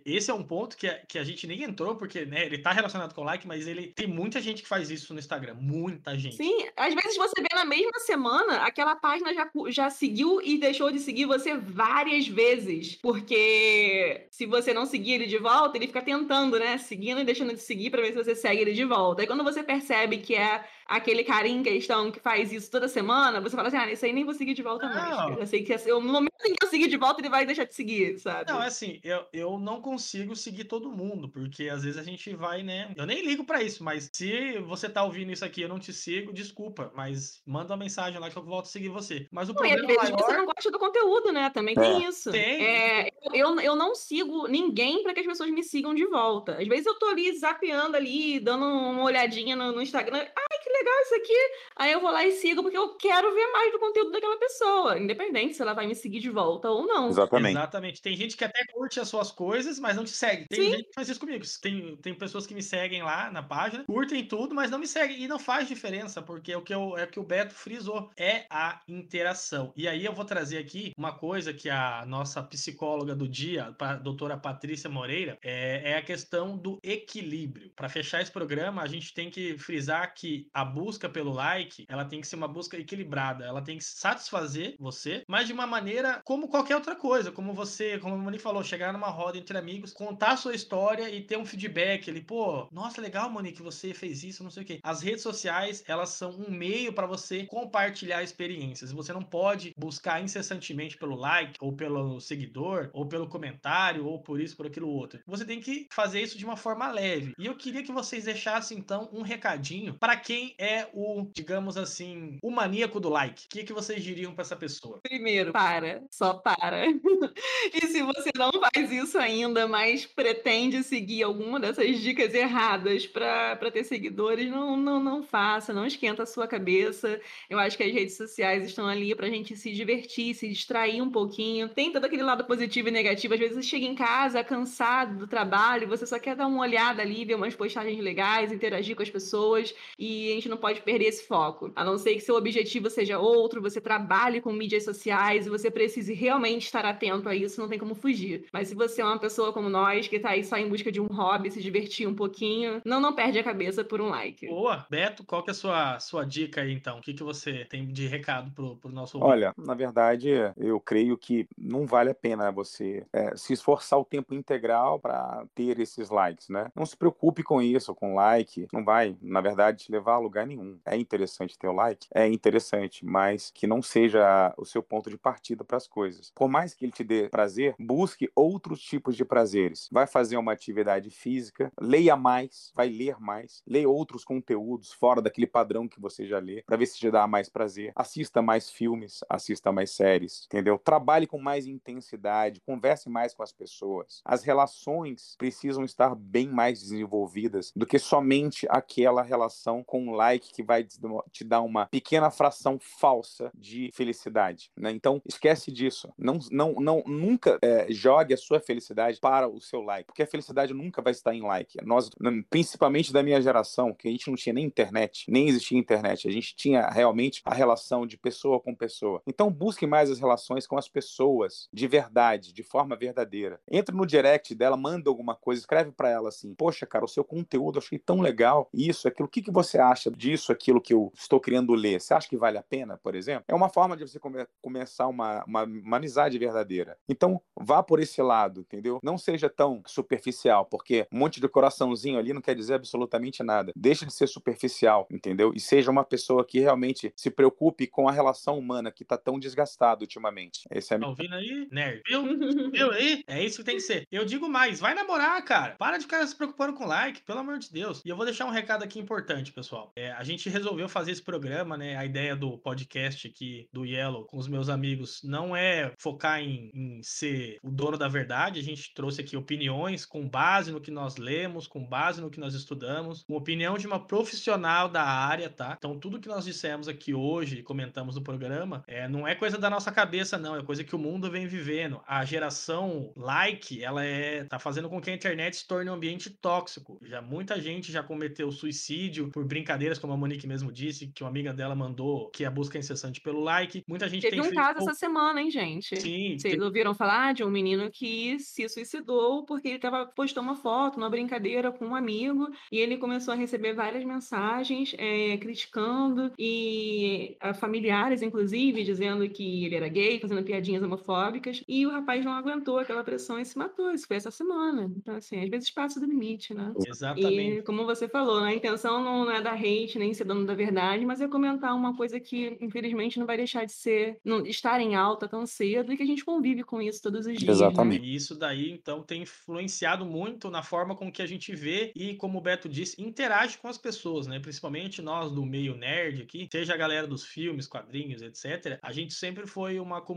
esse é um ponto que a, que a gente nem entrou, porque né, ele tá relacionado com o like, mas ele tem muita gente que faz isso no Instagram. Muita gente. Sim, às vezes você vê na mesma semana, aquela página já, já seguiu e deixou de seguir você várias vezes, porque se você não seguir ele de volta, ele fica tentando, né? Seguindo e deixando de seguir para ver se você segue ele de volta. Aí quando você percebe que é aquele cara em questão que faz isso toda semana, você fala assim, ah, isso aí nem vou seguir de volta não. mais. Eu sei que assim, no momento em que eu seguir de volta, ele vai deixar de seguir, sabe? Não, é assim, eu, eu não consigo seguir todo mundo, porque às vezes a gente vai, né? Eu nem ligo para isso, mas se você tá ouvindo isso aqui eu não te sigo, desculpa, mas manda uma mensagem lá que eu volto a seguir você. Mas o não, problema e às vezes maior... você não gosta do conteúdo, né? Também é. tem isso. Tem. É, eu, eu não sigo ninguém para que as pessoas me sigam de volta. Às vezes eu tô ali zapeando ali, dando uma olhadinha no, no Instagram. Ai, que legal isso aqui. Aí eu vou lá e sigo porque eu quero ver mais do conteúdo daquela pessoa, independente se ela vai me seguir de volta ou não. Exatamente. Exatamente. Tem gente que até curte as suas coisas, mas não te segue. Tem Sim. gente que faz isso comigo. Tem, tem pessoas que me seguem lá na página, curtem tudo, mas não me seguem. E não faz diferença, porque o que, eu, é o que o Beto frisou é a interação. E aí eu vou trazer aqui uma coisa que a nossa psicóloga do dia, a doutora Patrícia Moreira, é, é a questão do equilíbrio. Para fechar esse programa, a gente tem que frisar que a busca pelo like, ela tem que ser uma busca equilibrada. Ela tem que satisfazer você, mas de uma maneira como qualquer outra coisa. Como você, como a Moni falou, chegar numa roda entre amigos, contar a sua história e ter um feedback ali, pô, nossa, legal, Moni, que você fez isso, não sei o quê. As redes sociais, elas são um meio para você compartilhar experiências. Você não pode buscar incessantemente pelo like, ou pelo seguidor, ou pelo comentário, ou por isso, por aquilo outro. Você tem que fazer isso de uma forma leve. E eu queria que vocês deixassem, então, um recadinho para quem é o, digamos assim, o maníaco do like. O que, que vocês diriam para essa pessoa? Primeiro, para. Só para. e se você não faz isso ainda, mas pretende seguir alguma dessas dicas erradas para ter seguidores, não, não, não faça, não esquenta a sua cabeça. Eu acho que as redes sociais estão ali para a gente se divertir, se distrair um pouquinho. Tem todo aquele lado positivo e negativo. Às vezes você chega em casa cansado do trabalho, você só quer dar uma olhada ali, ver umas postagens legais, interagir com as pessoas, e a gente não pode perder esse foco. A não ser que seu objetivo seja outro, você trabalhe com mídias sociais e você precise realmente estar atento a isso, não tem como fugir. Mas se você é uma pessoa como nós, que tá aí só em busca de um hobby, se divertir um pouquinho, não, não perde a cabeça por um like. Boa! Beto, qual que é a sua, sua dica aí, então? O que, que você tem de recado pro, pro nosso Olha, na verdade, eu creio que não vale a pena você é, se esforçar o tempo integral para ter esses likes, né? Não se preocupe com isso, com like. Não vai, na verdade, te levar a lugar nenhum. É interessante ter o like? É interessante, mas que não seja o seu ponto de partida para as coisas. Por mais que ele te dê prazer, busque outros tipos de prazeres. Vai fazer uma atividade física, leia mais, vai ler mais, leia outros conteúdos fora daquele padrão que você já lê, para ver se te dá mais prazer. Assista mais filmes, assista mais séries, entendeu? Trabalhe com mais intensidade, converse mais com as pessoas. As relações precisam estar bem mais desenvolvidas do que somente aquela relação com um like que vai te dar uma pequena fração falsa de felicidade, né? Então, esquece disso. Não, não, não nunca é, jogue a sua felicidade para o seu like, porque a felicidade nunca vai estar em like. Nós, principalmente da minha geração, que a gente não tinha nem internet, nem existia internet, a gente tinha realmente a relação de pessoa com pessoa. Então, busque mais as relações com com as pessoas de verdade, de forma verdadeira. Entra no direct dela, manda alguma coisa, escreve para ela assim: Poxa, cara, o seu conteúdo eu achei tão legal. Isso, aquilo. O que, que você acha disso, aquilo que eu estou querendo ler? Você acha que vale a pena, por exemplo? É uma forma de você come começar uma, uma, uma amizade verdadeira. Então, vá por esse lado, entendeu? Não seja tão superficial, porque um monte de coraçãozinho ali não quer dizer absolutamente nada. Deixe de ser superficial, entendeu? E seja uma pessoa que realmente se preocupe com a relação humana que está tão desgastada ultimamente. Esse é Tá ouvindo aí? Nerd. Viu? Viu aí? É isso que tem que ser. Eu digo mais, vai namorar, cara. Para de ficar se preocupando com like, pelo amor de Deus. E eu vou deixar um recado aqui importante, pessoal. É, a gente resolveu fazer esse programa, né? A ideia do podcast aqui do Yellow com os meus amigos não é focar em, em ser o dono da verdade. A gente trouxe aqui opiniões com base no que nós lemos, com base no que nós estudamos, com opinião de uma profissional da área, tá? Então, tudo que nós dissemos aqui hoje, comentamos no programa, é, não é coisa da nossa cabeça, não. É coisa que o mundo vem vivendo. A geração like, ela é tá fazendo com que a internet se torne um ambiente tóxico. Já muita gente já cometeu suicídio por brincadeiras, como a Monique mesmo disse, que uma amiga dela mandou que a busca é incessante pelo like. Muita gente Teve tem um feito caso essa semana, hein, gente? Sim, Vocês ouviram falar de um menino que se suicidou porque ele tava, postou uma foto, uma brincadeira com um amigo, e ele começou a receber várias mensagens eh, criticando e a familiares, inclusive, dizendo que ele era gay, fazendo piadinhas homofóbicas, e o rapaz não aguentou aquela pressão e se matou. Isso foi essa semana. Então, assim, às vezes passa do limite, né? Exatamente. E como você falou, né, a intenção não é dar hate nem ser dono da verdade, mas é comentar uma coisa que, infelizmente, não vai deixar de ser, não, estar em alta tão cedo e que a gente convive com isso todos os dias. né? Exatamente. E isso daí, então, tem influenciado muito na forma com que a gente vê e, como o Beto disse, interage com as pessoas, né? Principalmente nós do meio nerd aqui, seja a galera dos filmes, quadrinhos, etc. A gente sempre foi uma comunidade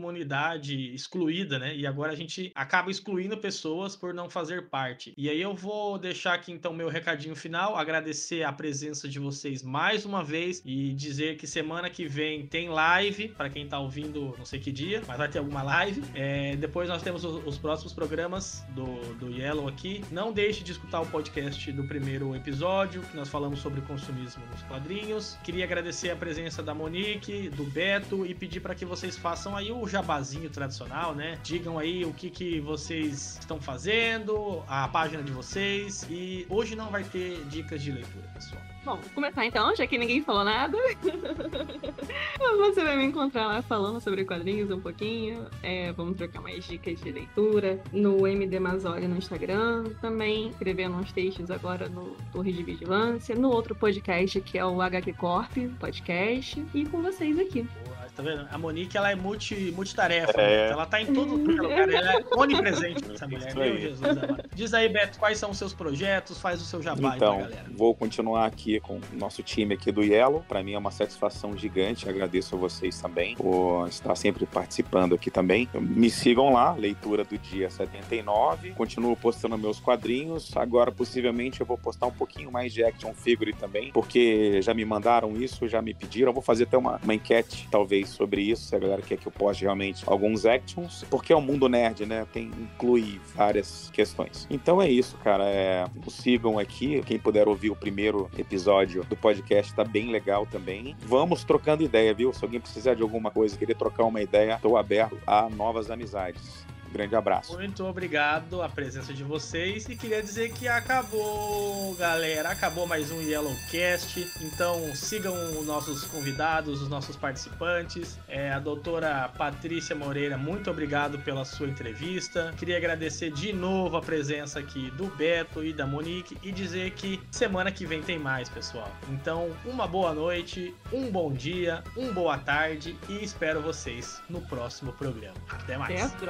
excluída, né? E agora a gente acaba excluindo pessoas por não fazer parte. E aí eu vou deixar aqui, então, meu recadinho final, agradecer a presença de vocês mais uma vez e dizer que semana que vem tem live, para quem tá ouvindo, não sei que dia, mas vai ter alguma live. É, depois nós temos os, os próximos programas do, do Yellow aqui. Não deixe de escutar o podcast do primeiro episódio, que nós falamos sobre consumismo nos quadrinhos. Queria agradecer a presença da Monique, do Beto e pedir para que vocês façam aí o jabazinho tradicional, né? Digam aí o que, que vocês estão fazendo, a página de vocês. E hoje não vai ter dicas de leitura, pessoal. Bom, vou começar então, já que ninguém falou nada. Você vai me encontrar lá falando sobre quadrinhos um pouquinho. É, vamos trocar mais dicas de leitura no MD Mazoli no Instagram. Também escrevendo uns textos agora no Torre de Vigilância. No outro podcast que é o HQ Corp Podcast. E com vocês aqui. Boa, Tá vendo? A Monique, ela é multi, multitarefa. É. Ela tá em todo lugar. Ela é onipresente, essa mulher. Meu aí. Jesus amado. Diz aí, Beto, quais são os seus projetos? Faz o seu jabá aí Então, pra galera. vou continuar aqui com o nosso time aqui do Yellow. Para mim é uma satisfação gigante. Agradeço a vocês também por estar sempre participando aqui também. Me sigam lá, leitura do dia 79. Continuo postando meus quadrinhos. Agora, possivelmente, eu vou postar um pouquinho mais de action figure também, porque já me mandaram isso, já me pediram. Vou fazer até uma, uma enquete, talvez, sobre isso, se a galera quer que eu poste realmente alguns actions, porque é um mundo nerd, né? Tem, inclui várias questões. Então é isso, cara. É, sigam aqui. Quem puder ouvir o primeiro episódio do podcast tá bem legal também. Vamos trocando ideia, viu? Se alguém precisar de alguma coisa, querer trocar uma ideia, estou aberto a novas amizades. Um grande abraço. Muito obrigado a presença de vocês e queria dizer que acabou, galera. Acabou mais um Yellowcast. Então sigam os nossos convidados, os nossos participantes. É, a doutora Patrícia Moreira, muito obrigado pela sua entrevista. Queria agradecer de novo a presença aqui do Beto e da Monique e dizer que semana que vem tem mais, pessoal. Então, uma boa noite, um bom dia, um boa tarde e espero vocês no próximo programa. Até mais. Até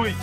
fui.